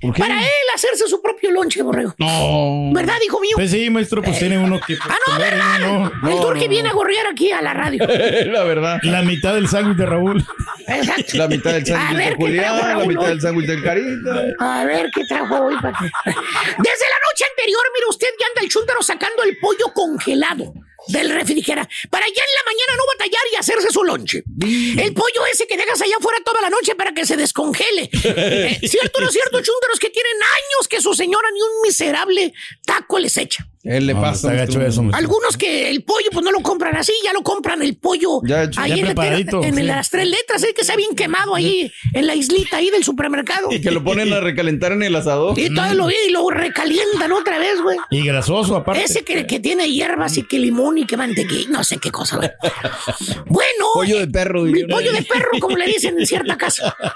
¿Por qué? Para él hacerse su propio lonche, borrego. No. ¿Verdad, hijo mío? Pues sí, maestro, pues tiene uno que. Ah, no, comer, ¿verdad? ¿no? el Turqui viene a gorrear aquí a la radio. la verdad. La mitad del sándwich de Raúl. Exacto. La mitad del sándwich de ¿qué Julián, la mitad hoy? del sándwich del Carita. A ver qué trajo hoy para que- Desde la noche anterior, mire usted, ya anda el chúntaro sacando el pollo congelado del refrigerador para ya en la mañana no batallar y hacerse su lonche. El pollo ese que dejas allá afuera toda la noche para que se descongele. Eh, ¿Cierto o no es cierto, chúntaros que tienen años que su señora ni un miserable taco les echa? Él le No, pasa. gacho eso. Algunos que el pollo pues no lo compran así, ya lo compran el pollo Ya hecho. ahí Ya en, preparadito, en sí. las tres letras, eh, que está bien quemado ahí en la islita ahí del supermercado. Y que lo ponen a recalentar en el asador. Y todo lo y lo recalientan otra vez, güey. Y grasoso, aparte. Ese que, que tiene hierbas y que limón y que mantequilla, no sé qué cosa. güey. Bueno, Pollo de perro. mi pollo de perro, como le dicen en cierta casa.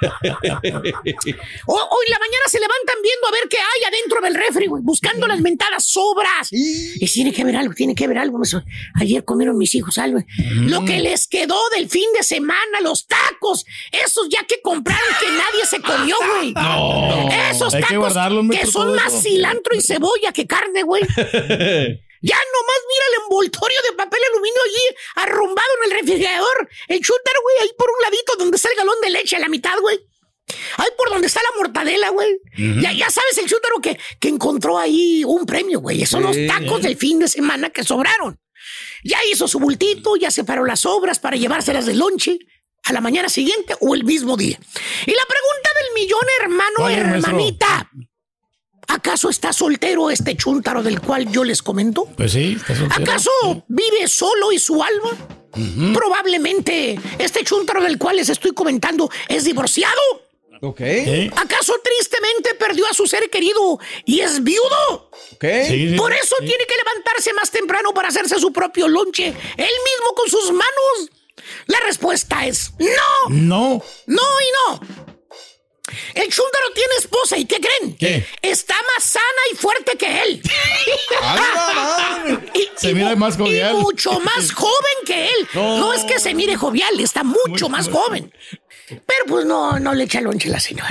O- hoy la mañana se levantan viendo a ver qué hay adentro del refri, güey, buscando las mentadas sobras. Y tiene que haber algo, tiene que haber algo. Ayer comieron mis hijos algo. Lo que les quedó del fin de semana, los tacos, esos ya que compraron que nadie se comió, güey. No. Esos que tacos que maestro, son más cilantro y cebolla que carne, güey. Ya nomás mira el envoltorio de papel aluminio allí arrumbado en el refrigerador. El chúntaro, güey, ahí por un ladito donde está el galón de leche a la mitad, güey. Ahí por donde está la mortadela, güey. ya, ya sabes el chúntaro que, que encontró ahí un premio, güey. Son los tacos del fin de semana que sobraron. Ya hizo su bultito, ya separó las sobras para llevárselas de lonche a la mañana siguiente o el mismo día. Y la pregunta del millón, hermano, hermanita. ¿Acaso está soltero este chúntaro del cual yo les comento? Pues sí, está soltero. ¿Acaso vive solo y su alma? Probablemente este chúntaro del cual les estoy comentando es divorciado. Ok. ¿Eh? ¿Acaso tristemente perdió a su ser querido y es viudo? Ok. Sí, sí, Por eso sí. tiene que levantarse más temprano para hacerse su propio lonche, él mismo con sus manos. La respuesta es no, No. no y no. El chúndaro tiene esposa y ¿qué creen? ¿Qué? Está más sana y fuerte que él. y, Se y mira más jovial. y mucho más joven que él. No. No. es que se mire jovial, está mucho más joven. Pero pues no, no le echa lonche la señora.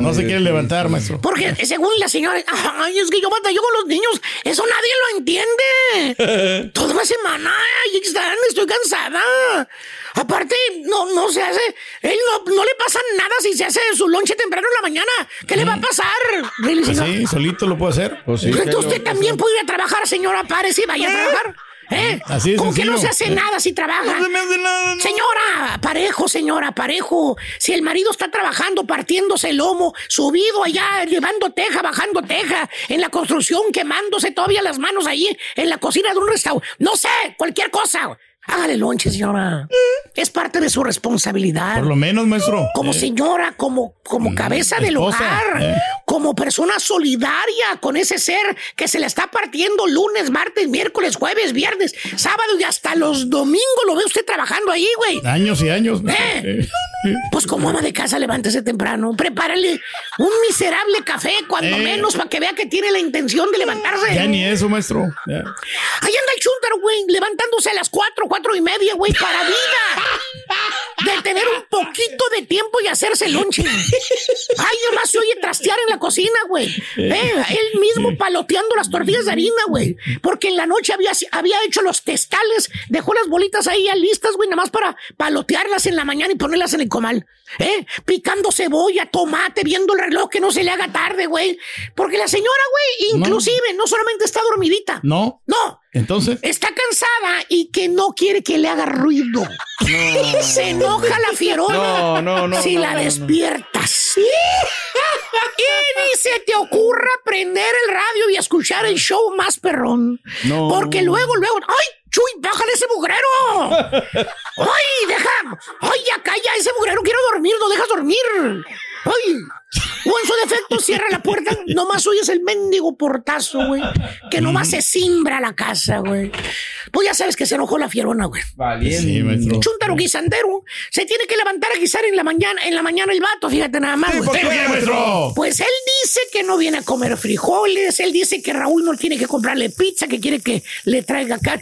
No, se quiere levantar, maestro. Porque según la señora, ay, es que yo batallo con los niños, eso nadie lo entiende. Toda una semana, ahí están, estoy cansada. Aparte, no, no se hace, él no, no le pasa nada si se hace su lonche temprano en la mañana. ¿Qué le va a pasar? Really, Pues señor? sí, solito lo puede hacer. Pues sí, Entonces que usted también puede ir a trabajar, señora Párez, y vaya a trabajar. ¿Eh? Así que no se hace nada si trabaja. No se me hace nada, no. Señora, parejo, señora, parejo. Si el marido está trabajando, partiéndose el lomo, subido allá, llevando teja, bajando teja, en la construcción, quemándose todavía las manos ahí, en la cocina de un restaurante. No sé, cualquier cosa. Hágale lonche, señora. Es parte de su responsabilidad. Por lo menos, maestro. Como Eh, señora, como, como cabeza del hogar, eh. Como persona solidaria con ese ser que se le está partiendo lunes, martes, miércoles, jueves, viernes, sábado y hasta los domingos lo ve usted trabajando ahí, güey. Años y años. Eh, Pues como ama de casa, levántese temprano. Prepárale un miserable café, cuando Eh. menos, para que vea que tiene la intención de levantarse. Ya ni eso, maestro. Ya. Ahí anda el chúntaro, güey, levantándose a las cuatro, cuatro y media, güey, para vida. De tener un poquito de tiempo y hacerse lonche. Ay, nomás se oye trastear en la cocina, güey. Eh, él mismo paloteando las tortillas de harina, güey. Porque en la noche había, había hecho los testales, dejó las bolitas ahí ya listas, güey, nada más para palotearlas en la mañana y ponerlas en el comal. Eh, picando cebolla, tomate, viendo el reloj que no se le haga tarde, güey. Porque la señora, güey, inclusive, no solamente está dormidita. No. No. Entonces. Está cansada y que no quiere que le haga ruido. Se enoja la fierona No, no, no, si no, la no, despiertas. Y ni se te ocurra prender el radio y escuchar el show más perrón. No. Porque luego, luego, ¡ay! ¡Chuy, bájale ese mugrero! ¡Ay, deja! ¡Ay, ya calla ese mugrero! Quiero dormir, no dejas dormir. ¡Ay! O en su defecto, cierra la puerta. Nomás oyes el mendigo portazo, güey. Que nomás se simbra la casa, güey. Pues ya sabes que se enojó la fierona, güey. Sí, maestro. Chuntaro guisandero. Se tiene que levantar a guisar en la mañana, en la mañana el vato, fíjate nada más. güey. ¿por qué, maestro? Pues él dice que no viene a comer frijoles, él dice que Raúl no tiene que comprarle pizza, que quiere que le traiga acá.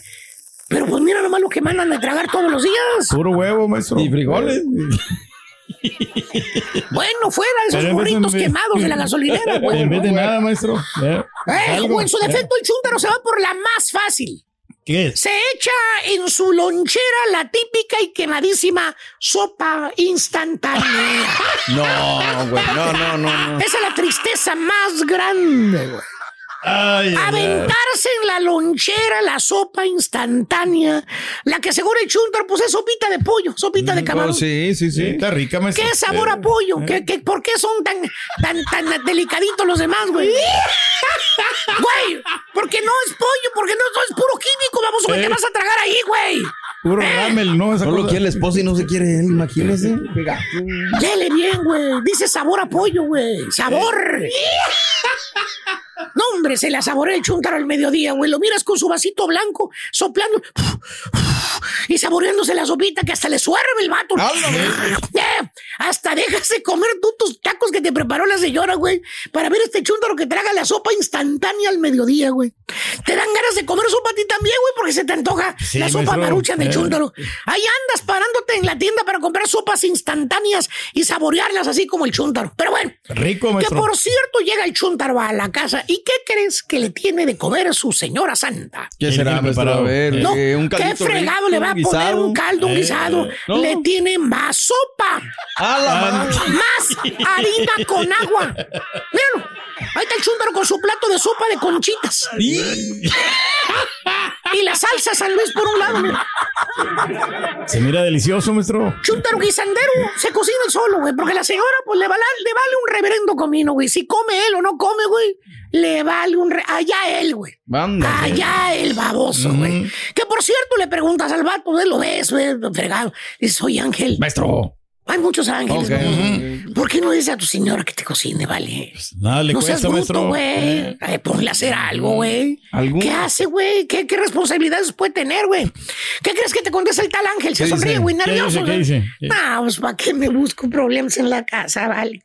Pero pues mira nomás lo que mandan de tragar todos los días. Puro huevo, maestro. Y frijoles. Bueno, fuera esos burritos quemados de la gasolinera, güey. En vez de nada, maestro. Eh, o en su defecto, el chúntaro se va por la más fácil. ¿Qué es? Se echa en su lonchera la típica y quemadísima sopa instantánea. No, güey. No, no, no, no. Esa es la tristeza más grande, güey. Ay, ay, ay. Aventarse en la lonchera la sopa instantánea. La que seguro el chúntaro, pues es sopita de pollo, sopita de camarón. Oh, sí, sí, sí. Está rica, maestro. ¿Qué sabor a pollo? ¿Qué, qué, por qué son tan, tan, tan delicaditos los demás, güey? Güey, porque no es pollo, porque no, no es puro químico, vamos, güey, Eh. te vas a tragar ahí, güey. Puro ramel, ¿no? Esa No lo cosa. quiere la esposa y no se quiere él, imagínese. Dele bien, güey. Dice sabor a pollo, güey. Sabor. No, hombre, se la saborea el chúntaro al mediodía, güey. Lo miras con su vasito blanco, soplando y saboreándose la sopita que hasta le suerve el vato. Eh, hasta dejas de comer tú tus tacos que te preparó la señora, güey, para ver este chúntaro que traga la sopa instantánea al mediodía, güey. Te dan ganas de comer sopa a ti también, güey, porque se te antoja Sí, la sopa marucha de Eh. chúntaro. Ahí andas parándote en la tienda para comprar sopas instantáneas y saborearlas así como el chúntaro. Pero bueno, Rico, que por cierto llega el chúntaro a la casa y ¿qué crees que le tiene de comer su señora santa? ¿Qué ¿Qué será, tiene maestro? A preparado? ver, No, eh, un ¿qué fregado rico, le va a poner un caldo, un Eh, guisado? no. Le tiene más sopa, ¡A la más harina con agua. Míralo, ahí está el chúntaro con su plato de sopa de conchitas. Y la salsa San Luis por un lado. Se mira delicioso, maestro. Chúntaro guisandero se cocina solo, güey, porque la señora, pues le vale, le vale un reverendo comino, güey. Si come él o no come, güey, le vale un. re- Allá él, güey. Allá el baboso, güey. Que por cierto, le preguntas al vato, güey, lo ves, güey, fregado. Dice, soy Ángel. Maestro. Hay muchos ángeles, Ok, güey. ¿Por qué no dices a tu señora que te cocine, vale? Nada le no seas cuesta, bruto, maestro. güey. Eh. Ponle a hacer algo, güey. ¿Qué hace, güey? ¿Qué, ¿Qué responsabilidades puede tener, güey? ¿Qué crees que te contesta el tal ángel? Se ¿Qué sonríe, güey, ¿Qué nervioso. dice? ¿Qué dice? ¿Qué? No, pues ¿para qué me busco problemas en la casa, vale?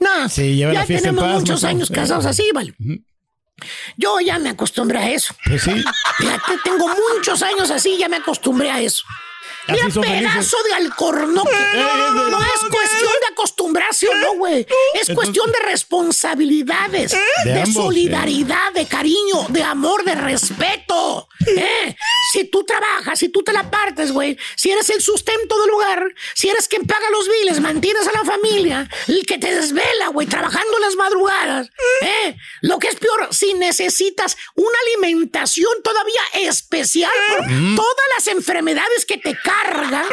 No, Sí, lleva ya la fiesta en tenemos paz, muchos años casados así, vale. Yo ya me acostumbré a eso. Pues sí. Fíjate, tengo muchos años así, ya me acostumbré a eso. Mira, felices. pedazo de alcornoque. no, No es cuestión de acostumbrarse o no, güey. Es cuestión de responsabilidades, De de, ambos, solidaridad, de cariño, de amor, de respeto. ¿eh? Si tú trabajas, si tú te la partes, güey, si eres el sustento del hogar, si eres quien paga los biles, mantienes a la familia, el que te desvela, güey, trabajando en las madrugadas, ¿eh? Lo que es peor, si necesitas una alimentación todavía especial por todas las enfermedades que te cargan,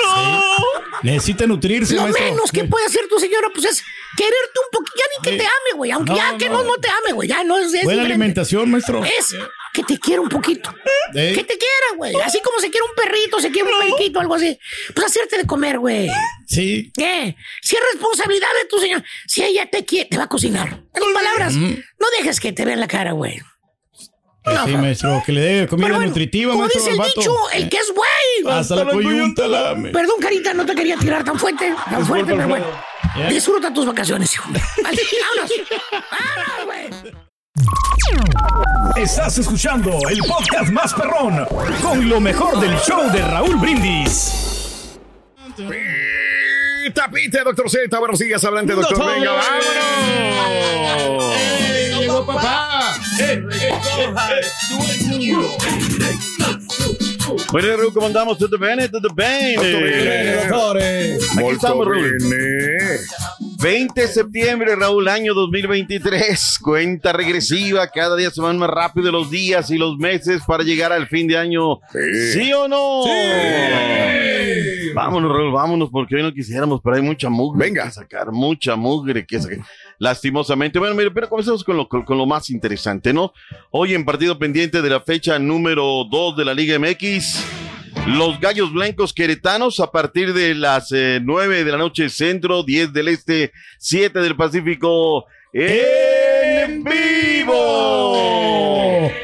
Necesita nutrirse, lo maestro. menos que puede hacer tu señora, pues es quererte un poquito, ya ni que te ame, güey, aunque No, ya que no, no. no te ame, güey, ya no es, es Buena diferente. alimentación, maestro. Es que te quiera un poquito. Eh. Que te quiera, güey. Así como se quiere un perrito, se quiere un periquito, algo así. Pues hacerte de comer, güey. Sí. ¿Qué? Si es responsabilidad de tu señora, si ella te quiere, te va a cocinar. En palabras, no dejes que te vean la cara, güey. Sí, maestro, que le dé comida bueno, nutritiva, como maestro. dice el vato. dicho, el que es güey. Hasta la coyunta lame. Perdón, carita, no te quería tirar tan fuerte, tan fuerte, pero bueno. Ya. Disfruta tus vacaciones, hijo. Vale, vámonos. Vámonos, güey. Estás escuchando el podcast más perrón con lo mejor del show de Raúl Brindis. Tapite, doctor Z. Buenos días, adelante, doctor. Doctor. Venga, vámonos. Papá. Bueno, Raúl, ¿cómo andamos? ¿Todo bien? ¿Todo bien? Aquí Molto estamos, Raúl. bene. 20 de septiembre, Raúl, año 2023. Cuenta regresiva. Cada día se van más rápido los días y los meses para llegar al fin de año. ¿Sí, o no? Vámonos, Raúl, vámonos, porque hoy no quisiéramos, pero hay mucha mugre que sacar, mucha mugre que sacar. Lastimosamente. Bueno, mire, pero comencemos con lo, con, con lo más interesante, ¿no? Hoy en partido pendiente de la fecha número 2 de la Liga MX. Los Gallos Blancos Queretanos a partir de las eh, 9 de la noche centro, 10 del este, 7 del Pacífico. ¡En vivo!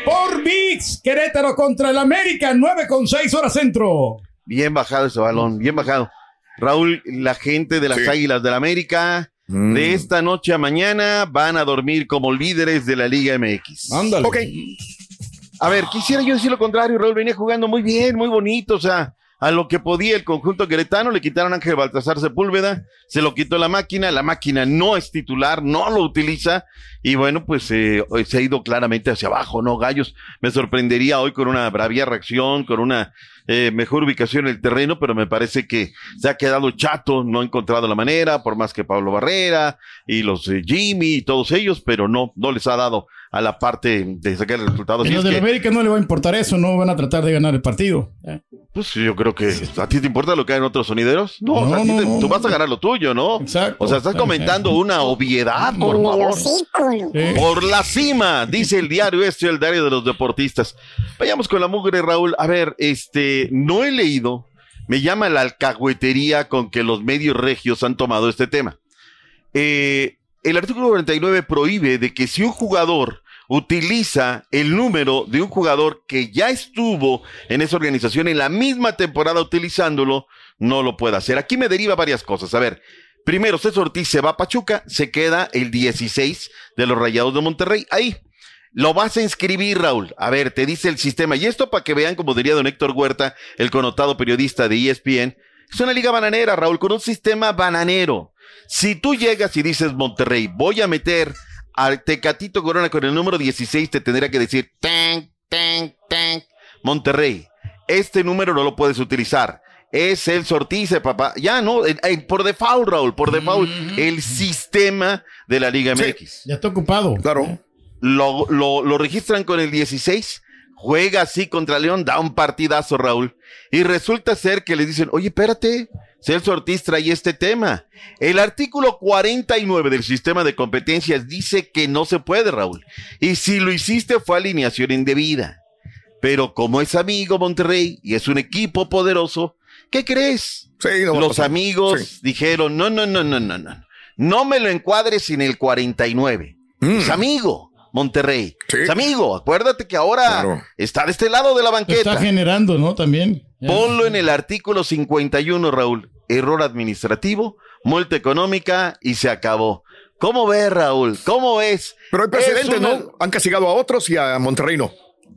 Por VIX, Querétaro contra el América, 9 con 6 horas centro. Bien bajado ese balón, bien bajado. Raúl, la gente de las Sí. Águilas del la América, de esta noche a mañana van a dormir como líderes de la Liga MX. Ándale. Ok. A ver, quisiera yo decir lo contrario, Raúl venía jugando muy bien, muy bonito, o sea, a lo que podía el conjunto queretano, le quitaron a Ángel Baltasar Sepúlveda, se lo quitó la máquina, la máquina no es titular, no lo utiliza, y bueno, pues eh, se ha ido claramente hacia abajo, ¿no? Gallos, me sorprendería hoy con una bravia reacción, con una eh, mejor ubicación en el terreno, pero me parece que se ha quedado chato, no ha encontrado la manera, por más que Pablo Barrera y los eh, Jimmy y todos ellos, pero no, no les ha dado a la parte de sacar el resultado. Así los del América no le va a importar eso, no van a tratar de ganar el partido. Eh. Pues yo creo que a ti te importa lo que hay en otros sonideros. No, o sea, ti te- tú vas a ganar lo tuyo, ¿no? Exacto. O sea, estás comentando una obviedad, por favor. Por la cima, dice el diario este, el diario de los deportistas. Vayamos con la mugre, Raúl. A ver, este, no he leído, me llama la alcahuetería con que los medios regios han tomado este tema. Eh, el artículo 49 prohíbe de que si un jugador utiliza el número de un jugador que ya estuvo en esa organización en la misma temporada utilizándolo, no lo puede hacer. Aquí me deriva varias cosas. A ver, primero, César Ortiz se va a Pachuca, se queda el 16 de los Rayados de Monterrey. Ahí. Lo vas a inscribir, Raúl. A ver, te dice el sistema. Y esto para que vean, como diría don Héctor Huerta, el connotado periodista de ESPN, es una liga bananera, Raúl, con un sistema bananero. Si tú llegas y dices Monterrey, voy a meter al Tecatito Corona con el número 16, te tendría que decir tan, tan, tan. Monterrey, este número no lo puedes utilizar. Es el sortice, papá. Ya, no, eh, eh, por default, Raúl, por default. El sistema de la Liga MX. Ya está ocupado. Claro. Lo, lo, lo registran con el 16, juega así contra León, da un partidazo, Raúl. Y resulta ser que le dicen, oye, espérate, Celso Ortiz trae este tema. El artículo 49 del sistema de competencias dice que no se puede, Raúl. Y si lo hiciste fue alineación indebida. Pero como es amigo Monterrey y es un equipo poderoso, ¿qué crees? no va a Los amigos dijeron, no, no, no, no, no, no. No me lo encuadres sin el 49. Es amigo. Monterrey. Es amigo, acuérdate que ahora está de este lado de la banqueta. está generando, ¿no? También. Ponlo en el artículo 51, Raúl. Error administrativo, multa económica y se acabó. ¿Cómo ves, Raúl? ¿Cómo ves? Pero hay precedentes, una- ¿no? Han castigado a otros y a Monterrey no.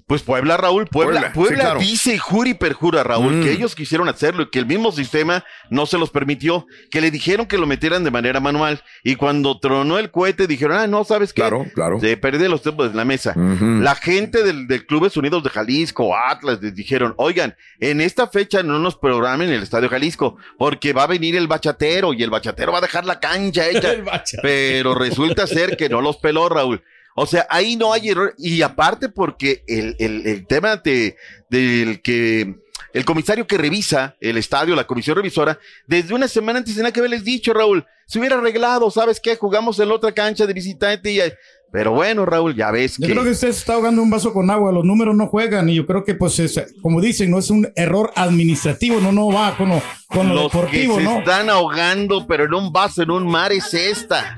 Pues Puebla, Raúl, Puebla, Puebla, Puebla, sí, claro. dice y jura y perjura, Raúl, Mm. que ellos quisieron hacerlo y que el mismo sistema no se los permitió, que le dijeron que lo metieran de manera manual y cuando tronó el cohete dijeron, ah, no, ¿sabes qué? Claro, claro. Se perdí los tiempos en la mesa. La gente del, del Clubes Unidos de Jalisco, Atlas, les dijeron, oigan, en esta fecha no nos programen el Estadio Jalisco porque va a venir el bachatero y el bachatero va a dejar la cancha hecha. Pero resulta ser que no los peló, Raúl. O sea, ahí no hay error. Y aparte porque el, el, tema de, del que el comisario que revisa el estadio, la comisión revisora, desde una semana antes tenía que haberles dicho, Raúl, se hubiera arreglado, ¿sabes qué? Jugamos en la otra cancha de visitante y Pero bueno, Raúl, ya ves Yo que. creo que usted se está ahogando un vaso con agua, los números no juegan y yo creo que pues es, como dicen, no es un error administrativo, no, no va con lo, con lo Los deportivo, que se ¿no? están ahogando, pero en un vaso, en un mar, es esta.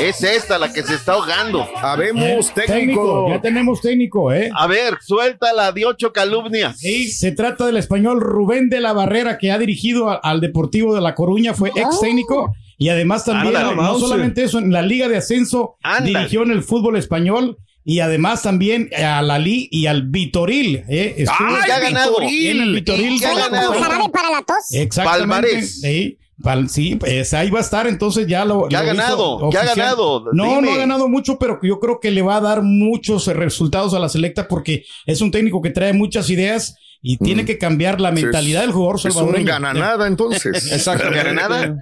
Es esta la que se está ahogando. Habemos Eh, ya tenemos técnico, ¿eh? A ver, suéltala de ocho calumnias. Sí, se trata del español Rubén de la Barrera que ha dirigido a- al Deportivo de La Coruña, fue ex técnico y además también, Ándale, no solamente eso, en la Liga de Ascenso Ándale. dirigió en el fútbol español y además también a la Li y al Vitoril. ¿eh? Estuvo ¡Ay, ha ganado! en el Vitoril. ¿Qué ha ganado? Jarabe para la tos. Exactamente. Palmarés. Sí, pal- sí, pues ahí va a estar, entonces ya lo. ¿Qué ha lo ganado? ¿Qué ha ganado? No, Dime. no ha ganado mucho, pero yo creo que le va a dar muchos resultados a la selecta porque es un técnico que trae muchas ideas y tiene que cambiar la mentalidad del jugador Es un salvadoreño. gananada, entonces. Exacto. ¿Gananada?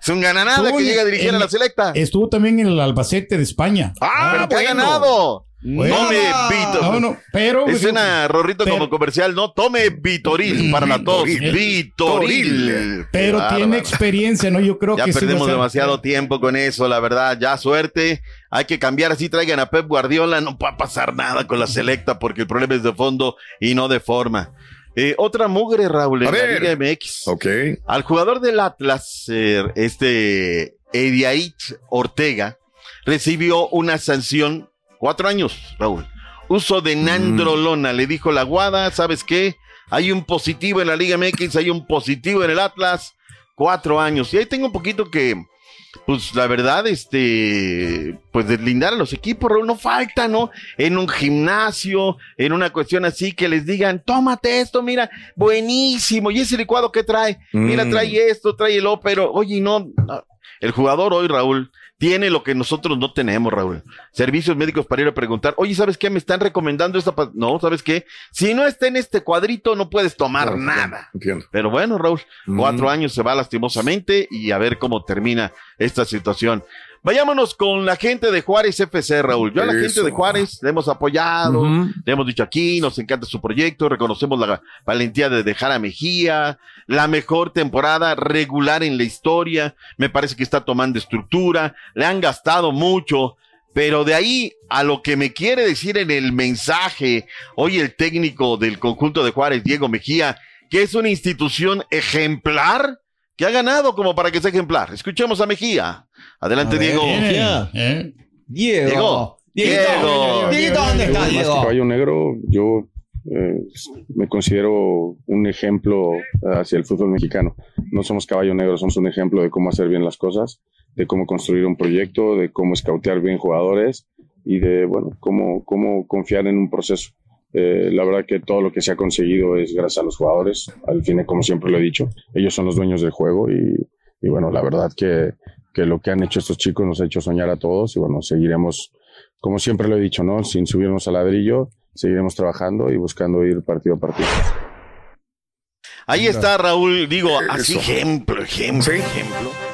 Es un gananada que llega a dirigir en- a la selecta. Estuvo también en el Albacete de España. ¡Ah, pero que ha ganado! Bueno. Tome Vito. No, no, pero Es una rorrito pero- como comercial, ¿no? Tome Vitoril para la tos. Vitoril. pero tiene experiencia, ¿no? Yo creo Ya que sí va a perdemos ser- demasiado tiempo con eso, la verdad. Ya suerte. Hay que cambiar así, traigan a Pep Guardiola. No va a pasar nada con la selecta porque el problema es de fondo y no de forma. Eh, otra mugre, Raúl, en A la ver. Liga MX. Ok. Al jugador del Atlas, eh, este Ediait Ortega, recibió una sanción, cuatro años, Raúl. Uso de nandrolona, le dijo la guada, ¿sabes qué? Hay un positivo en la Liga MX, hay un positivo en el Atlas, cuatro años. Y ahí tengo un poquito que, pues la verdad, este, pues deslindar a los equipos, Raúl, no falta, ¿no? En un gimnasio, en una cuestión así, que les digan, tómate esto, mira, buenísimo, y ese licuado que trae, mira, Mm. trae esto, trae el O, pero, oye, no. el jugador hoy, Raúl, tiene lo que nosotros no tenemos, Raúl. Servicios médicos para ir a preguntar, oye, ¿sabes qué? Me están recomendando esta. pa-". No, ¿sabes qué? Si no está en este cuadrito, no puedes tomar Claro, nada. Entiendo. Pero bueno, Raúl, Mm. cuatro años se va lastimosamente y a ver cómo termina esta situación. Vayámonos con la gente de Juárez FC, Raúl. Yo a la Eso. gente de Juárez le hemos apoyado, le hemos dicho aquí, nos encanta su proyecto, reconocemos la valentía de dejar a Mejía, la mejor temporada regular en la historia, me parece que está tomando estructura, le han gastado mucho, pero de ahí a lo que me quiere decir en el mensaje, hoy el técnico del conjunto de Juárez, Diego Mejía, que es una institución ejemplar, que ha ganado como para que sea ejemplar. Escuchemos a Mejía. Adelante, ver, Diego. viene, ¿eh? Diego. Diego. Diego, ¿dónde está, Más que caballo negro, yo eh, me considero un ejemplo hacia el fútbol mexicano. No somos caballo negro, somos un ejemplo de cómo hacer bien las cosas, de cómo construir un proyecto, de cómo escautear bien jugadores y de, bueno, cómo, cómo confiar en un proceso. Eh, la verdad que todo lo que se ha conseguido es gracias a los jugadores. Al fin, como siempre lo he dicho, ellos son los dueños del juego y, y bueno, la verdad que, que lo que han hecho estos chicos nos ha hecho soñar a todos y bueno, seguiremos, como siempre lo he dicho, ¿no? Sin subirnos al ladrillo, seguiremos trabajando y buscando ir partido a partido. Ahí está Raúl, digo, así Eso. ejemplo, ejemplo, ejemplo.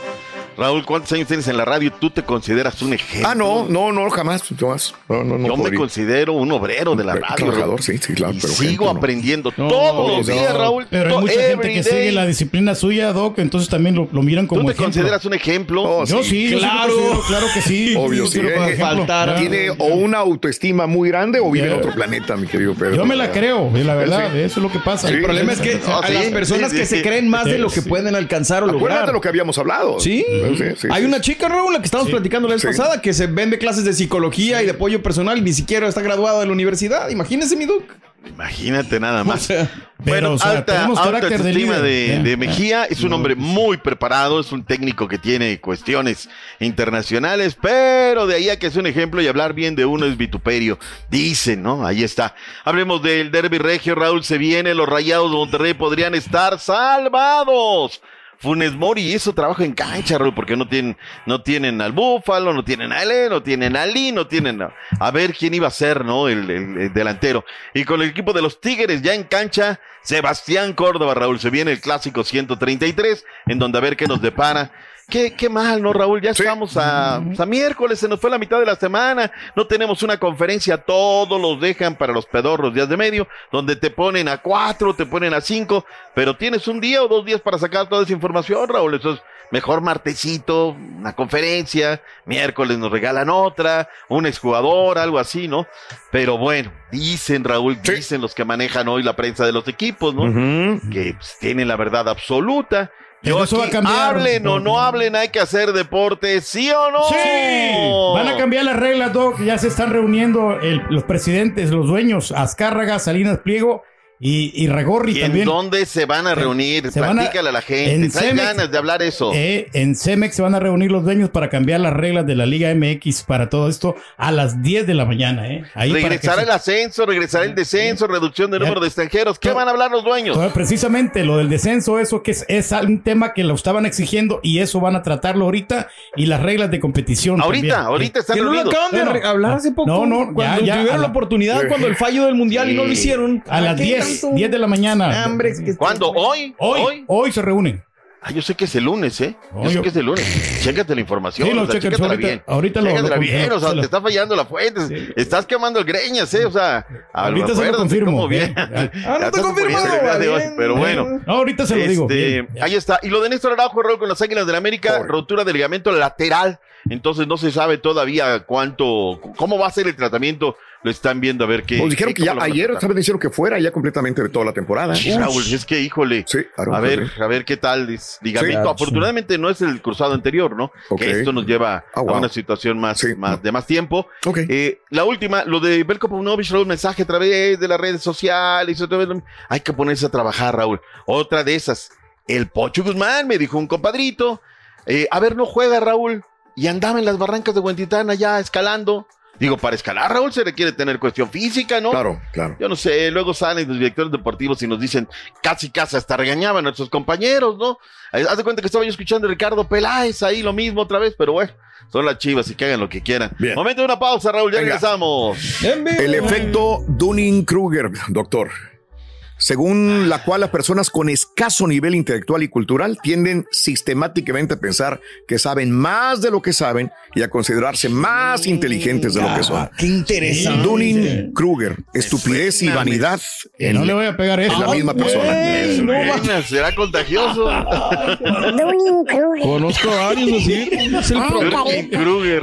Raúl, ¿cuántos años tienes en la radio? ¿Tú te consideras un ejemplo? Ah, no, no, no, jamás, jamás. No, no, no Yo me considero un obrero de la Un radio. trabajador, sí, sí, claro, Y pero sigo no. aprendiendo No, todos los no, días, Raúl. Pero hay mucha gente que day. sigue la disciplina suya, Doc, entonces también lo, lo miran ¿Tú como te ejemplo. consideras un ejemplo? Oh, Yo sí, Claro. claro que sí. Obvio, sí. eh, ya. Tiene o una autoestima muy grande o vive en otro planeta, mi querido Pedro. Yo me la creo, la verdad, Sí. eso es lo que pasa. Sí. El problema es que Ah, a sí, las personas que se creen más de lo que pueden alcanzar o Acuérdate lograr. lo que habíamos hablado. Sí. Sí, sí, Hay sí. una chica, Raúl, la que estábamos platicando la vez Sí. pasada, que se vende clases de psicología y de apoyo personal ni siquiera está graduada de la universidad. Imagínese, mi Duke. Imagínate nada más. O sea, Bueno, Pero, o sea, alta, alta carácter de de Mejía. Es un hombre muy preparado, es un técnico que tiene cuestiones internacionales, pero de ahí a que es un ejemplo y hablar bien de uno es vituperio. Dicen, ¿no? Ahí está. Hablemos del derby regio, Raúl, se viene, los rayados de Monterrey podrían estar salvados. Funes Mori hizo trabajo en cancha, Raúl, porque no tienen, no tienen al Búfalo, no tienen a Ele, no tienen a Lee, no tienen a, a ver quién iba a ser, ¿no? El, el- el delantero. Y con el equipo de los Tigres ya en cancha, Sebastián Córdoba, Raúl, se viene el clásico 133, en donde a ver qué nos depara. Qué, qué mal, ¿no, Raúl? Ya estamos a, a miércoles, se nos fue la mitad de la semana, no tenemos una conferencia, todos los dejan para los pedorros días de medio, donde te ponen a cuatro, te ponen a cinco, pero tienes un día o dos días para sacar toda esa información, Raúl, eso es mejor martesito, una conferencia, miércoles nos regalan otra, un exjugador, algo así, ¿no? Pero bueno, dicen Raúl, dicen los que manejan hoy la prensa de los equipos, ¿no? Que pues, tienen la verdad absoluta. Yo Eso va a cambiar. hablen o no hablen, hay que hacer deporte, ¿sí o no? Sí, van a cambiar las reglas, Doc. Ya se están reuniendo el- los presidentes, los dueños, Azcárraga, Salinas Pliego y, y Regorri ¿Y también. en dónde se van a reunir? Se van a- Platícale a, la gente. Cemex- ganas de hablar eso. Eh, en Cemex se van a reunir los dueños para cambiar las reglas de la Liga MX para todo esto a las 10 de la mañana. ¿eh? Ahí para que regresar se- el ascenso, regresar el descenso, reducción de número de extranjeros. ¿Qué van a hablar los dueños? Pues, Precisamente lo del descenso, eso que es, es un tema que lo estaban exigiendo y eso van a tratarlo ahorita y las reglas de competición. Ahorita, también. ahorita están no lo reunidos. acaban de hablar hace poco. No, no, cuando ya, ya, tuvieron la la- oportunidad, cuando el fallo del mundial y no lo hicieron. A las ¿Qué 10, tanto? 10 de la mañana. Hambre, es que- ¿Cuándo? ¿Hoy? Hoy, hoy, se reúnen. Ah, yo sé que es el lunes, ¿eh? Yo sé que es el lunes. Chécate la información. Sí, lo o sea, chequen, chécatela ahorita- bien. ahorita lo- Chécatela lo bien, confirmo, o sea, se lo- te está fallando la fuente. Estás quemando el greñas, ¿eh? O sea, Ahorita se lo confirmo, cómo bien. bien. Ah, no te bien. Pero bueno. No, ahorita se lo digo, Este, ahí está. Y lo de Néstor Araujo, Raúl, con las Águilas del América, rotura del ligamento lateral. Entonces no se sabe todavía cuánto, cómo va a ser el tratamiento. Lo están viendo a ver qué. Pues dijeron qué- que ya ayer estaban diciendo que fuera ya completamente de toda la temporada. Sí, Raúl, es que híjole. A ver, sí. a ver qué tal es ligamento. Sí. Afortunadamente no es el cruzado anterior, ¿no? Que esto nos lleva Ah, wow. a una situación más, más de más tiempo. Eh, la última, lo de Belko Paunovic, Raúl, mensaje a través de las redes sociales. otra vez Hay que ponerse a trabajar, Raúl. Otra de esas. El Pocho Guzmán me dijo un compadrito. eh, a ver, no juega, Raúl. Y andaba en las barrancas de Huentitán allá escalando. Digo, para escalar, Raúl, se requiere tener cuestión física, ¿no? Claro, claro. Yo no sé, luego salen los directores deportivos y nos dicen, casi casi hasta regañaban a nuestros compañeros, ¿no? Eh, Haz de cuenta que estaba yo escuchando a Ricardo Peláez ahí lo mismo otra vez, pero bueno, son las chivas y que hagan lo que quieran. Momento de una pausa, Raúl, ya Venga. regresamos. El efecto Dunning-Kruger, doctor. Según la cual las personas con escaso nivel intelectual y cultural tienden sistemáticamente a pensar que saben más de lo que saben y a considerararse más inteligentes de lo que son. Qué interesante. Dunning-Kruger, estupidez y vanidad. No le voy a pegar eso. Es la misma persona. no será contagioso. Conozco a varios así. Es el problema. carita. Kruger.